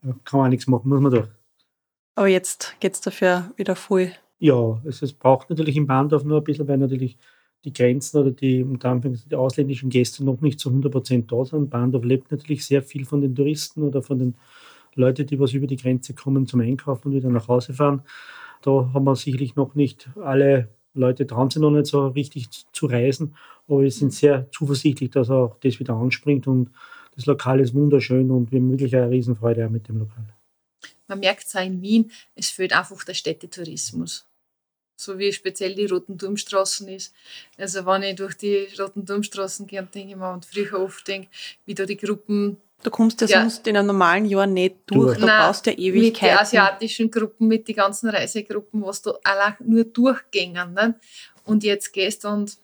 Ja, kann man auch nichts machen, muss man durch. Aber jetzt geht's dafür wieder voll. Ja, es, es braucht natürlich in Bahndorf nur ein bisschen, weil natürlich die Grenzen oder die, unter Anführungszeichen, die ausländischen Gäste noch nicht zu 100% da sind. Bahndorf lebt natürlich sehr viel von den Touristen oder von den Leuten, die was über die Grenze kommen zum Einkaufen und wieder nach Hause fahren. Da haben wir sicherlich noch nicht alle Leute trauen sich noch nicht so richtig zu- reisen, aber wir sind sehr zuversichtlich, dass auch das wieder anspringt und das Lokal ist wunderschön und wir haben wirklich eine Riesenfreude mit dem Lokal. Man merkt es auch in Wien, es fehlt einfach der Städtetourismus. So wie speziell die Roten Turmstraßen ist. Also wenn ich durch die Roten Turmstraßen gehe, denke ich mir und früher oft denke, wie da die Gruppen Du kommst ja, Ja. sonst in einem normalen Jahr nicht durch. Durch. Du Nein, brauchst ja mit den Ewigkeiten. asiatischen Gruppen, mit den ganzen Reisegruppen, was da allein nur durchgängen. Ne? Und jetzt gehst du und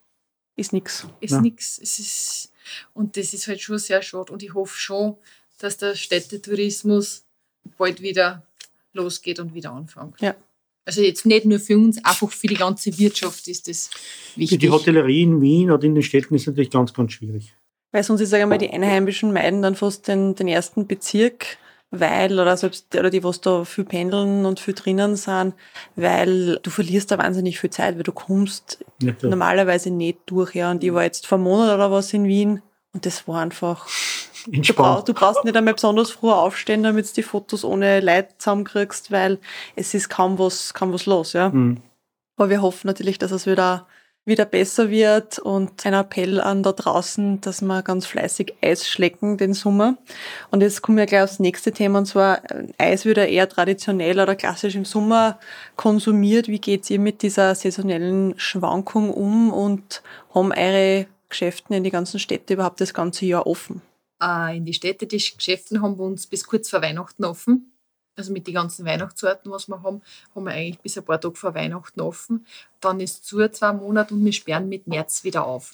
Ist nix. ist Ja. nichts. Es ist, und das ist halt schon sehr schade. Und ich hoffe schon, dass der Städtetourismus bald wieder losgeht und wieder anfängt. Ja. Also jetzt nicht nur für uns, einfach für die ganze Wirtschaft ist das wichtig. die Hotellerie in Wien oder in den Städten ist natürlich ganz, ganz schwierig. Weil sonst, ich sage mal, die Einheimischen meiden dann fast den, den ersten Bezirk, weil, oder selbst, oder die, was da viel pendeln und viel drinnen sind, weil du verlierst da wahnsinnig viel Zeit, weil du kommst Nicht so. normalerweise nicht durch, ja. Und ich war jetzt vor einem Monat oder was in Wien und das war einfach, du, brauch, Entspannt. du brauchst nicht einmal besonders früh aufstehen, damit du die Fotos ohne Leid zusammenkriegst, weil es ist kaum was, kaum was los, ja. Mhm. Aber wir hoffen natürlich, dass es wieder, wieder besser wird und ein Appell an da draußen, dass wir ganz fleißig Eis schlecken den Sommer. Und jetzt kommen wir gleich aufs nächste Thema und zwar äh, Eis wird ja eher traditionell oder klassisch im Sommer konsumiert. Wie geht's ihr mit dieser saisonellen Schwankung um und haben eure Geschäfte in die ganzen Städte überhaupt das ganze Jahr offen? Äh, in die Städte, die Geschäfte haben wir uns bis kurz vor Weihnachten offen. Also mit den ganzen Weihnachtssorten, was wir haben, haben wir eigentlich bis ein paar Tage vor Weihnachten offen. Dann ist zu zwei Monate und wir sperren mit März wieder auf.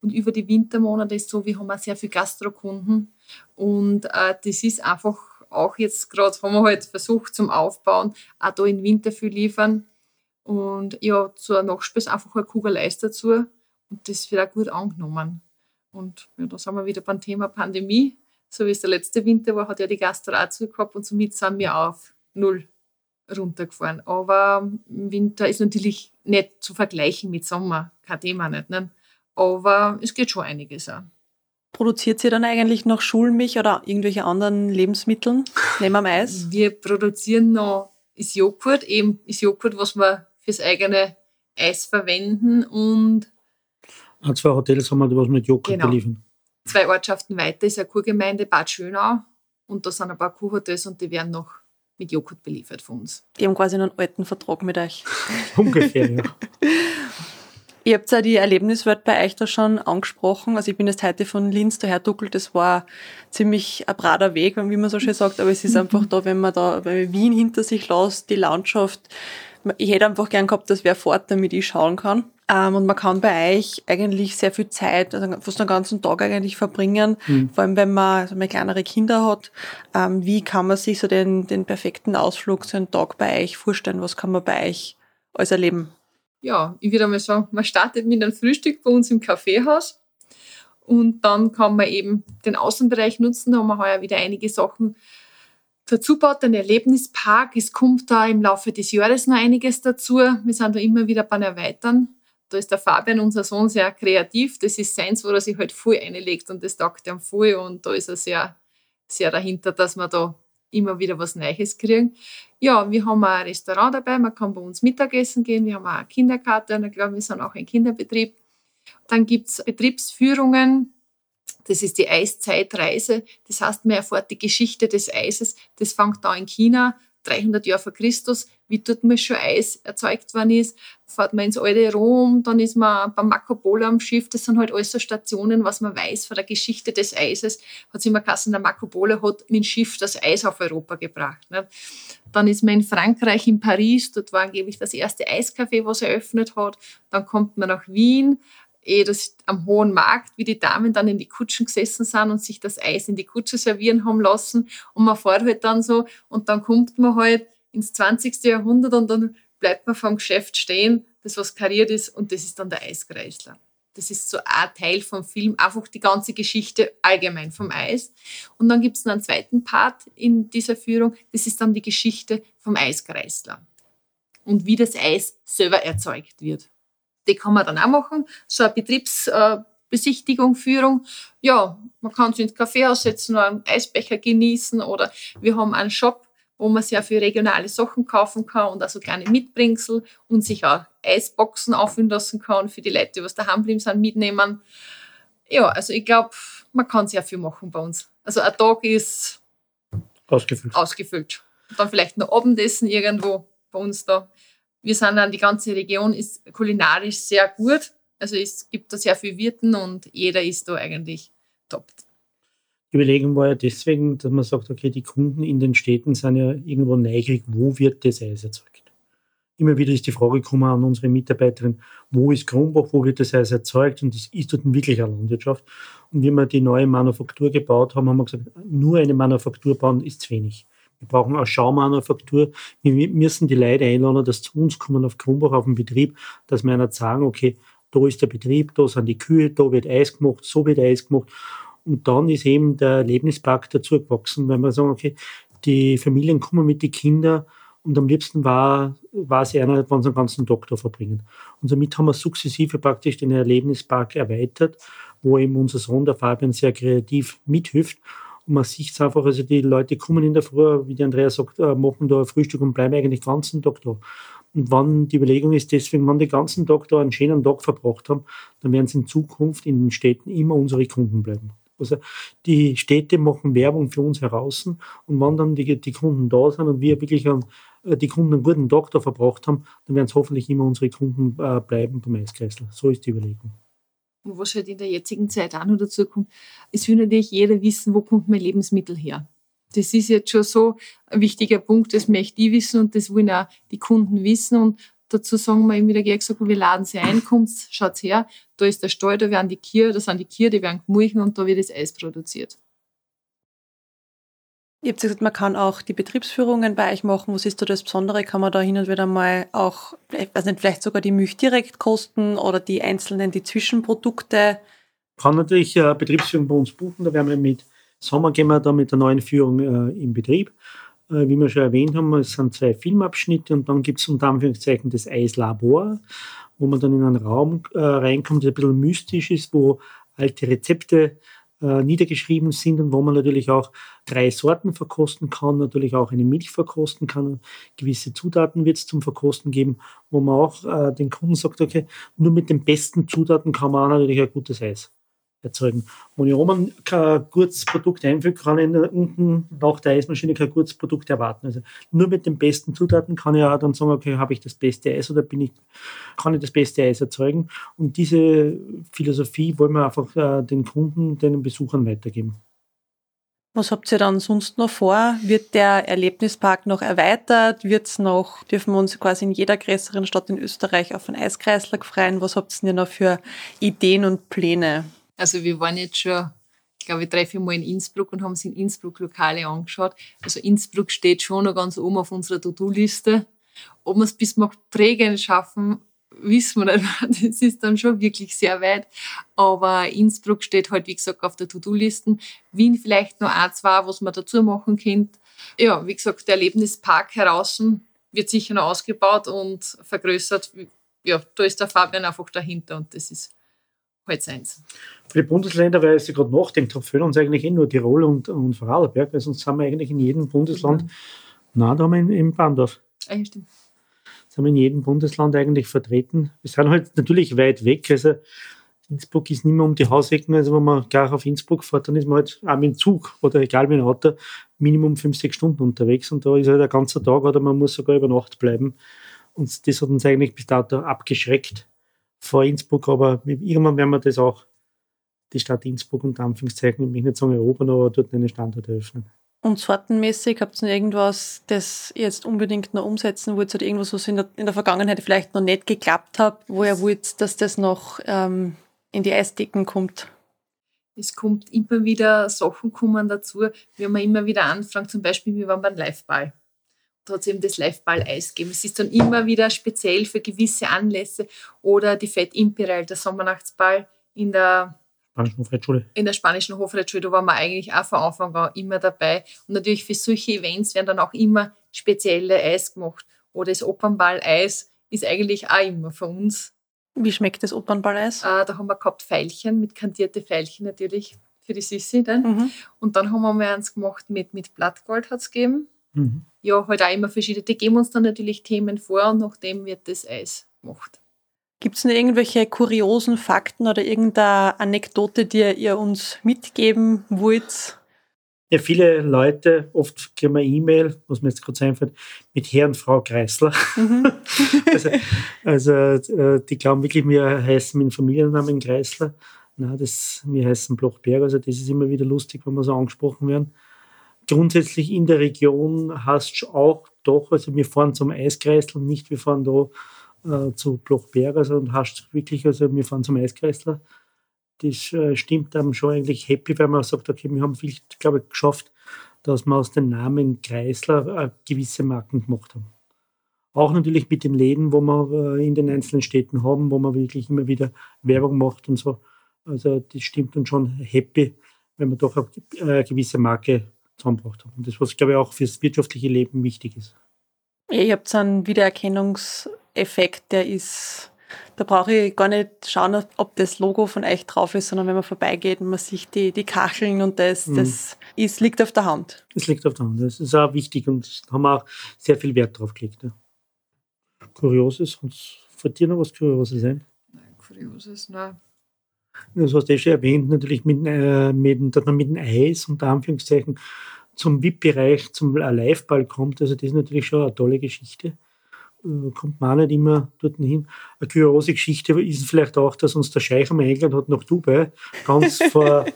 Und über die Wintermonate ist so, wir haben auch sehr viele Gastrokunden. Und äh, das ist einfach auch jetzt gerade, haben wir halt versucht zum Aufbauen, auch da in Winter viel liefern. Und ja, zur Nachspeise einfach eine Kugel Eis dazu. Und das wird auch gut angenommen. Und ja, da sind wir wieder beim Thema Pandemie. So wie es der letzte Winter war, hat ja die Gastro auch zu gehabt und somit sind wir auf null runtergefahren. Aber im Winter ist natürlich nicht zu vergleichen mit Sommer, kein Thema nicht. Ne? Aber es geht schon einiges auch. Produziert ihr dann eigentlich noch Schulmilch oder irgendwelche anderen Lebensmitteln neben am Eis? Wir produzieren noch das Joghurt, eben das Joghurt, was wir fürs eigene Eis verwenden und Auch zwei Hotels haben wir, die was mit Joghurt Genau. beliefern. zwei Ortschaften weiter ist eine Kurgemeinde Bad Schönau und da sind ein paar Kurhotels und die werden noch mit Joghurt beliefert von uns. Die haben quasi einen alten Vertrag mit euch. *laughs* Ungefähr, ja. *laughs* Ihr habt ja die Erlebniswelt bei euch da schon angesprochen. Also ich bin jetzt heute von Linz daher duckelt. Das war ziemlich ein brader Weg, wie man so schön sagt. Aber es ist einfach da, wenn man da wenn man Wien hinter sich lässt, die Landschaft. Ich hätte einfach gern gehabt, dass wer fort, damit ich schauen kann. Ähm, und man kann bei euch eigentlich sehr viel Zeit, also fast den ganzen Tag eigentlich verbringen. Mhm. Vor allem, wenn man also mal kleinere Kinder hat. Ähm, wie kann man sich so den, den perfekten Ausflug, so einen Tag bei euch vorstellen? Was kann man bei euch alles erleben? Ja, ich würde mal sagen, man startet mit einem Frühstück bei uns im Kaffeehaus und dann kann man eben den Außenbereich nutzen. Da haben wir heuer wieder einige Sachen dazu gebaut, ein Erlebnispark. Es kommt da im Laufe des Jahres noch einiges dazu. Wir sind da immer wieder beim Erweitern. Da ist der Fabian, unser Sohn, sehr kreativ. Das ist seins, wo er sich halt voll einlegt und das taugt ihm voll. Und da ist er sehr, sehr dahinter, dass wir da immer wieder was Neues kriegen. Ja, wir haben auch ein Restaurant dabei, man kann bei uns Mittagessen gehen, wir haben auch eine Kinderkarte und ich glaube, wir sind auch ein Kinderbetrieb. Dann gibt es Betriebsführungen, das ist die Eiszeitreise, das heißt, man erfährt die Geschichte des Eises, das fängt da in China, 300 Jahre vor Christus, wie dort mal schon Eis erzeugt worden ist, fährt man ins alte Rom, dann ist man beim Marco Polo am Schiff, das sind halt alles so Stationen, was man weiß von der Geschichte des Eises. Hat sich immer geheißen, der Marco Polo hat mit dem Schiff das Eis auf Europa gebracht. Ne? Dann ist man in Frankreich, in Paris, dort war angeblich das erste Eiscafé, was eröffnet hat. Dann kommt man nach Wien, eh das am Hohen Markt, wie die Damen dann in die Kutschen gesessen sind und sich das Eis in die Kutsche servieren haben lassen. Und man fährt halt dann so und dann kommt man halt ins 20. Jahrhundert und dann bleibt man vom Geschäft stehen, das was kariert ist und das ist dann der Eiskreisler. Das ist so ein Teil vom Film, einfach die ganze Geschichte allgemein vom Eis. Und dann gibt es einen zweiten Part in dieser Führung, das ist dann die Geschichte vom Eiskreisler und wie das Eis selber erzeugt wird. Die kann man dann auch machen, so eine Betriebsbesichtigung, Führung. Ja, man kann sich ins Kaffeehaus setzen, einen Eisbecher genießen oder wir haben einen Shop, wo man sehr viel regionale Sachen kaufen kann und also kleine Mitbringsel und sich auch Eisboxen auffüllen lassen kann für die Leute, die was daheim bleiben sind, mitnehmen. Ja, also ich glaube, man kann sehr viel machen bei uns. Also ein Tag ist ausgefüllt. ausgefüllt. Und dann vielleicht noch Abendessen irgendwo bei uns da. Wir sind dann, die ganze Region ist kulinarisch sehr gut. Also es gibt da sehr viele Wirten und jeder ist da eigentlich top. Die Überlegung war ja deswegen, dass man sagt, okay, die Kunden in den Städten sind ja irgendwo neugierig, wo wird das Eis erzeugt? Immer wieder ist die Frage gekommen an unsere Mitarbeiterin, wo ist Kronbach, wo wird das Eis erzeugt? Und das ist dort wirklich eine Landwirtschaft. Und wie wir die neue Manufaktur gebaut haben, haben wir gesagt, nur eine Manufaktur bauen ist zu wenig. Wir brauchen eine Schaumanufaktur. Wir müssen die Leute einladen, dass zu uns kommen auf Kronbach auf den Betrieb, dass wir einer sagen, okay, da ist der Betrieb, da sind die Kühe, da wird Eis gemacht, so wird Eis gemacht. Und dann ist eben der Erlebnispark dazu gewachsen, weil wir sagen, okay, die Familien kommen mit den Kindern und am liebsten war, war es einer, wenn sie einen ganzen Tag da verbringen. Und somit haben wir sukzessive praktisch den Erlebnispark erweitert, wo eben unser Sohn, der Fabian, sehr kreativ mithilft und man sieht es einfach, also die Leute kommen in der Früh, wie die Andrea sagt, äh, machen da Frühstück und bleiben eigentlich den ganzen Tag da. Und wann die Überlegung ist deswegen, wenn die ganzen Tag da einen schönen Tag verbracht haben, dann werden sie in Zukunft in den Städten immer unsere Kunden bleiben. Also die Städte machen Werbung für uns heraus und wenn dann die, die Kunden da sind und wir wirklich einen, äh, die Kunden einen guten Tag da verbracht haben, dann werden es hoffentlich immer unsere Kunden äh, bleiben beim Eiskreisel. So ist die Überlegung und was halt in der jetzigen Zeit auch noch dazu kommt, es will natürlich jeder wissen, wo kommt mein Lebensmittel her. Das ist jetzt schon so ein wichtiger Punkt, das möchte ich wissen und das wollen auch die Kunden wissen. Und dazu sagen wir immer wieder gesagt, wir laden sie ein, kommt, schaut her, da ist der Stall, da werden die Kühe, da sind die Kühe, die werden gemulchen und da wird das Eis produziert. Ihr habt gesagt, man kann auch die Betriebsführungen bei euch machen. Was ist da das Besondere? Kann man da hin und wieder mal auch, ich weiß nicht, vielleicht sogar die Milch direkt kosten oder die einzelnen, die Zwischenprodukte? Kann natürlich äh, Betriebsführung bei uns buchen. Da werden wir mit Sommer gehen wir da mit der neuen Führung äh, im Betrieb. Äh, wie wir schon erwähnt haben, es sind zwei Filmabschnitte und dann gibt es unter Anführungszeichen das Eislabor, wo man dann in einen Raum äh, reinkommt, der ein bisschen mystisch ist, wo alte Rezepte äh, niedergeschrieben sind und wo man natürlich auch drei Sorten verkosten kann, natürlich auch eine Milch verkosten kann. Gewisse Zutaten wird es zum Verkosten geben, wo man auch äh, den Kunden sagt, okay, nur mit den besten Zutaten kann man auch natürlich ein gutes Eis erzeugen. Wenn ich oben kein gutes Produkt einfüge, kann ich unten nach der Eismaschine kein gutes Produkt erwarten. Also nur mit den besten Zutaten kann ich auch dann sagen, okay, habe ich das beste Eis oder bin ich, kann ich das beste Eis erzeugen? Und diese Philosophie wollen wir einfach äh, den Kunden, den Besuchern weitergeben. Was habt ihr dann sonst noch vor? Wird der Erlebnispark noch erweitert? Wird's noch, dürfen wir uns quasi in jeder größeren Stadt in Österreich auf einen Eiskreislauf freien? Was habt ihr noch für Ideen und Pläne? Also wir waren jetzt schon, ich glaube, drei, vier Mal in Innsbruck und haben uns in Innsbruck Lokale angeschaut. Also Innsbruck steht schon noch ganz oben auf unserer To-Do-Liste. Ob wir es bis nach Prägen schaffen, wissen wir nicht. *laughs* Das ist dann schon wirklich sehr weit. Aber Innsbruck steht halt, wie gesagt, auf der To-Do-Liste. Wien vielleicht noch ein, zwei, was man dazu machen könnte. Ja, wie gesagt, der Erlebnispark heraus wird sicher noch ausgebaut und vergrößert. Ja, da ist der Fabian einfach dahinter und das ist halt seins. Für die Bundesländer, weil ich gerade nachdenkt fehlen uns eigentlich eh nur Tirol und, und Vorarlberg, weil sonst haben wir eigentlich in jedem Bundesland, mhm. nein, da haben wir in, in Bandorf. Ah, ja, stimmt. Sind wir in jedem Bundesland eigentlich vertreten. Wir sind halt natürlich weit weg, also Innsbruck ist nicht mehr um die Hausecken, also wenn man gar auf Innsbruck fährt, dann ist man halt auch mit dem Zug oder egal mit dem Auto Minimum fünf, sechs Stunden unterwegs und da ist halt der ganze Tag oder man muss sogar über Nacht bleiben. Und das hat uns eigentlich bis dato abgeschreckt vor Innsbruck, aber irgendwann werden wir das auch, die Stadt Innsbruck unter Anführungszeichen, ich möchte nicht sagen erobern, aber dort einen Standort eröffnen. Und sortenmäßig habt ihr irgendwas, das ihr jetzt unbedingt noch umsetzen wollt oder irgendwas, was in der, in der Vergangenheit vielleicht noch nicht geklappt hat, wo ihr wollt, dass das noch ähm, in die Eisdecken kommt? Es kommt immer wieder Sachen kommen dazu, wie man immer wieder anfragt, zum Beispiel, wir waren beim Liveball. Da hat es eben das Live-Ball-Eis gegeben. Es ist dann immer wieder speziell für gewisse Anlässe oder die Fett Imperial, der Sommernachtsball in der Spanischen Hofreitschule. In der Spanischen Hofreitschule, da waren wir eigentlich auch von Anfang an immer dabei. Und natürlich für solche Events werden dann auch immer spezielle Eis gemacht. Oder das Opernball-Eis ist eigentlich auch immer für uns. Wie schmeckt das Opernball-Eis? Äh, da haben wir gehabt Veilchen, mit kandierte Veilchen natürlich für die Sissi dann. Mhm. Und dann haben wir eins gemacht mit, mit Blattgold hat es gegeben. Mhm. Ja, halt auch immer verschiedene. Die geben uns dann natürlich Themen vor und nachdem wird das Eis gemacht. Gibt es noch irgendwelche kuriosen Fakten oder irgendeine Anekdote, die ihr uns mitgeben wollt? Ja, viele Leute, oft kriegen wir E-Mail, was mir jetzt gerade einfällt, mit Herr und Frau Kreisler. Mhm. *laughs* also, also äh, die glauben wirklich, wir heißen mit Familiennamen Kreisler. Nein, das, wir heißen Blochberg, also das ist immer wieder lustig, wenn wir so angesprochen werden. Grundsätzlich in der Region hast du auch doch, also wir fahren zum Eiskreisel nicht, wir fahren da äh, zu Blochberg, und hast wirklich, also wir fahren zum Eiskreisler. Das äh, stimmt einem schon eigentlich happy, weil man sagt, okay, wir haben viel, glaube ich, geschafft, dass wir aus dem Namen Kreisler äh, gewisse Marken gemacht haben. Auch natürlich mit den Läden, wo wir äh, in den einzelnen Städten haben, wo man wirklich immer wieder Werbung macht und so. Also das stimmt uns schon happy, wenn man doch eine äh, gewisse Marke zusammengebracht haben. Und das, was, glaube ich, auch fürs wirtschaftliche Leben wichtig ist. Ihr habt einen Wiedererkennungseffekt, der ist, da brauche ich gar nicht schauen, ob das Logo von euch drauf ist, sondern wenn man vorbeigeht und man sieht die, die Kacheln und das, mhm. das ist, liegt auf der Hand. Das liegt auf der Hand. Das ist auch wichtig und da haben wir auch sehr viel Wert drauf gelegt. Ja. Kurioses, und von dir noch was Kurioses ein? Nein, Kurioses, nein. Das hast du eh schon erwähnt, natürlich mit, äh, mit, dass man mit dem Eis, unter Anführungszeichen, zum VIP-Bereich, zum Liveball kommt. Also das ist natürlich schon eine tolle Geschichte. Äh, kommt man auch nicht immer dort hin. Eine kuriose Geschichte ist vielleicht auch, dass uns der Scheich einmal eingeladen hat nach Dubai. Ganz *laughs* vor,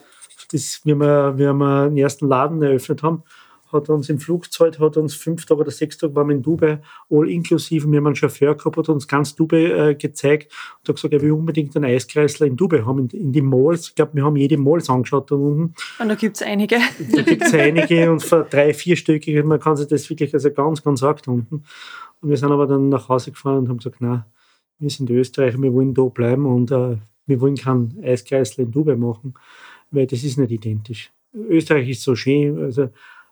das, wie, wir, wie wir den ersten Laden eröffnet haben hat uns im Flugzeug, hat uns fünf Tage oder sechs Tage waren wir in Dubai, all inklusive. Wir haben einen Chauffeur gehabt, hat uns ganz Dubai äh, gezeigt und hat gesagt, er will unbedingt einen Eiskreisler in Dubai haben, in, in die Malls. Ich glaube, wir haben jede Malls angeschaut da unten. Und da gibt es einige. *laughs* Da gibt es einige und für drei, vierstöckige, man kann sich das wirklich also ganz, ganz arg unten. Und wir sind aber dann nach Hause gefahren und haben gesagt, nein, wir sind Österreicher, wir wollen da bleiben und äh, wir wollen keinen Eiskreisler in Dubai machen, weil das ist nicht identisch. Österreich ist so schön, also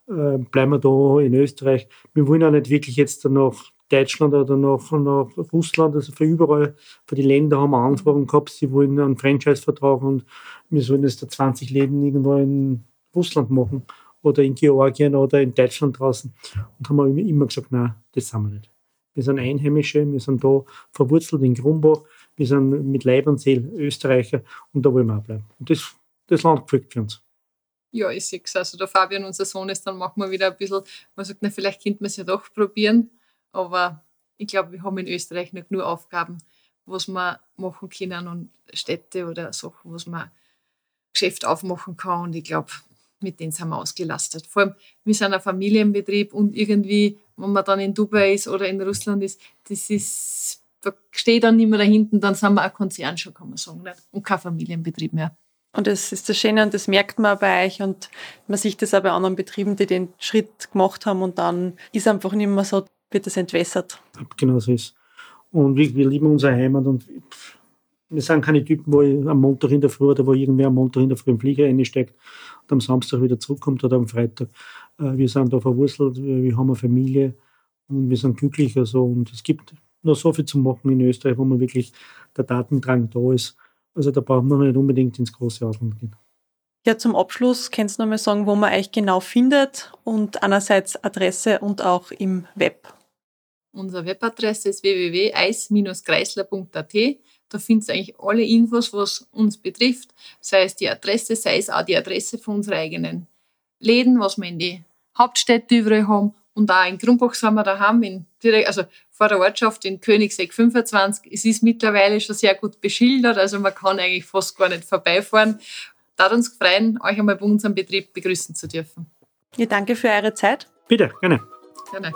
äh, bleiben wir da in Österreich. Wir wollen auch nicht wirklich jetzt nach Deutschland oder nach, nach Russland, also für überall, für die Länder haben wir Anfragen gehabt, sie wollen einen Franchise-Vertrag und wir sollen jetzt da 20 Läden irgendwo in Russland machen oder in Georgien oder in Deutschland draußen. Und haben wir immer gesagt, nein, das sind wir nicht. Wir sind Einheimische, wir sind da verwurzelt in Grumbach, wir sind mit Leib und Seele Österreicher und da wollen wir auch bleiben. Und das, das Land gefällt für uns ja, ich sehe es. Also der Fabian, unser Sohn, ist, dann machen wir wieder ein bisschen, man sagt, na, vielleicht könnte man es ja doch probieren. Aber ich glaube, wir haben in Österreich nicht nur Aufgaben, was wir machen können und Städte oder Sachen, was man Geschäft aufmachen kann. Und ich glaube, mit denen sind wir ausgelastet. Vor allem, wir sind ein Familienbetrieb und irgendwie, wenn man dann in Dubai ist oder in Russland ist, das ist, da steht dann nicht mehr dahinten, dann sind wir ein Konzern schon, kann man sagen, nicht? und kein Familienbetrieb mehr. Und das ist das Schöne und das merkt man bei euch und man sieht das auch bei anderen Betrieben, die den Schritt gemacht haben und dann ist einfach nicht mehr so, wird das entwässert. Genau so ist Und wir, wir lieben unsere Heimat und wir sind keine Typen, wo am Montag in der Früh oder wo irgendwer am Montag in der Früh im Flieger einsteckt und am Samstag wieder zurückkommt oder am Freitag. Äh, wir sind da verwurzelt, wir haben eine Familie und wir sind glücklich. Also, und es gibt noch so viel zu machen in Österreich, wo man wirklich der Datendrang da ist also da braucht man nicht unbedingt ins große Ausland gehen. Ja, zum Abschluss kannst du noch mal sagen, wo man euch genau findet und einerseits Adresse und auch im Web. Unsere Webadresse ist www.eis-kreisler.at. Da findest du eigentlich alle Infos, was uns betrifft, sei es die Adresse, sei es auch die Adresse von unseren eigenen Läden, was wir in die Hauptstädte überall haben und auch in Grumbach sind wir daheim, in direkt, also vor der Ortschaft in Königseck 25. Es ist mittlerweile schon sehr gut beschildert, also man kann eigentlich fast gar nicht vorbeifahren. Darf uns freuen, euch einmal bei unserem Betrieb begrüßen zu dürfen. Ja, danke für eure Zeit. Bitte, gerne. Gerne.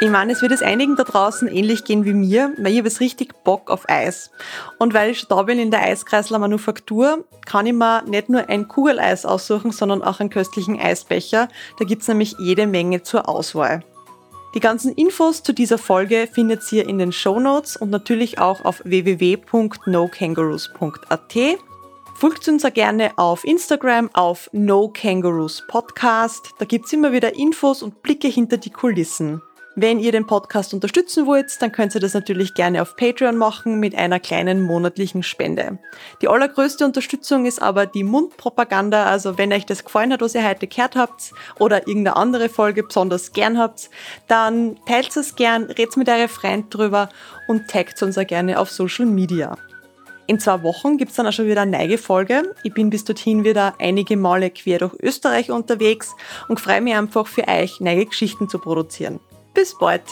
Ich meine, es wird es einigen da draußen ähnlich gehen wie mir, weil ich habe es richtig Bock auf Eis. Und weil ich schon da bin in der Eiskreisler Manufaktur, kann ich mir nicht nur ein Kugeleis aussuchen, sondern auch einen köstlichen Eisbecher. Da gibt's nämlich jede Menge zur Auswahl. Die ganzen Infos zu dieser Folge findet ihr in den Show Notes und natürlich auch auf www.nokangaroos.at. Folgt uns auch gerne auf Instagram auf No Kangaroos Podcast. Da gibt's immer wieder Infos und Blicke hinter die Kulissen. Wenn ihr den Podcast unterstützen wollt, dann könnt ihr das natürlich gerne auf Patreon machen mit einer kleinen monatlichen Spende. Die allergrößte Unterstützung ist aber die Mundpropaganda, also wenn euch das gefallen hat, was ihr heute gehört habt oder irgendeine andere Folge besonders gern habt, dann teilt es gern, redet mit euren Freunden drüber und taggt uns auch gerne auf Social Media. In zwei Wochen gibt's dann auch schon wieder eine neue Folge. Ich bin bis dorthin wieder einige Male quer durch Österreich unterwegs und freue mich einfach für euch, neue Geschichten zu produzieren. Bis bald!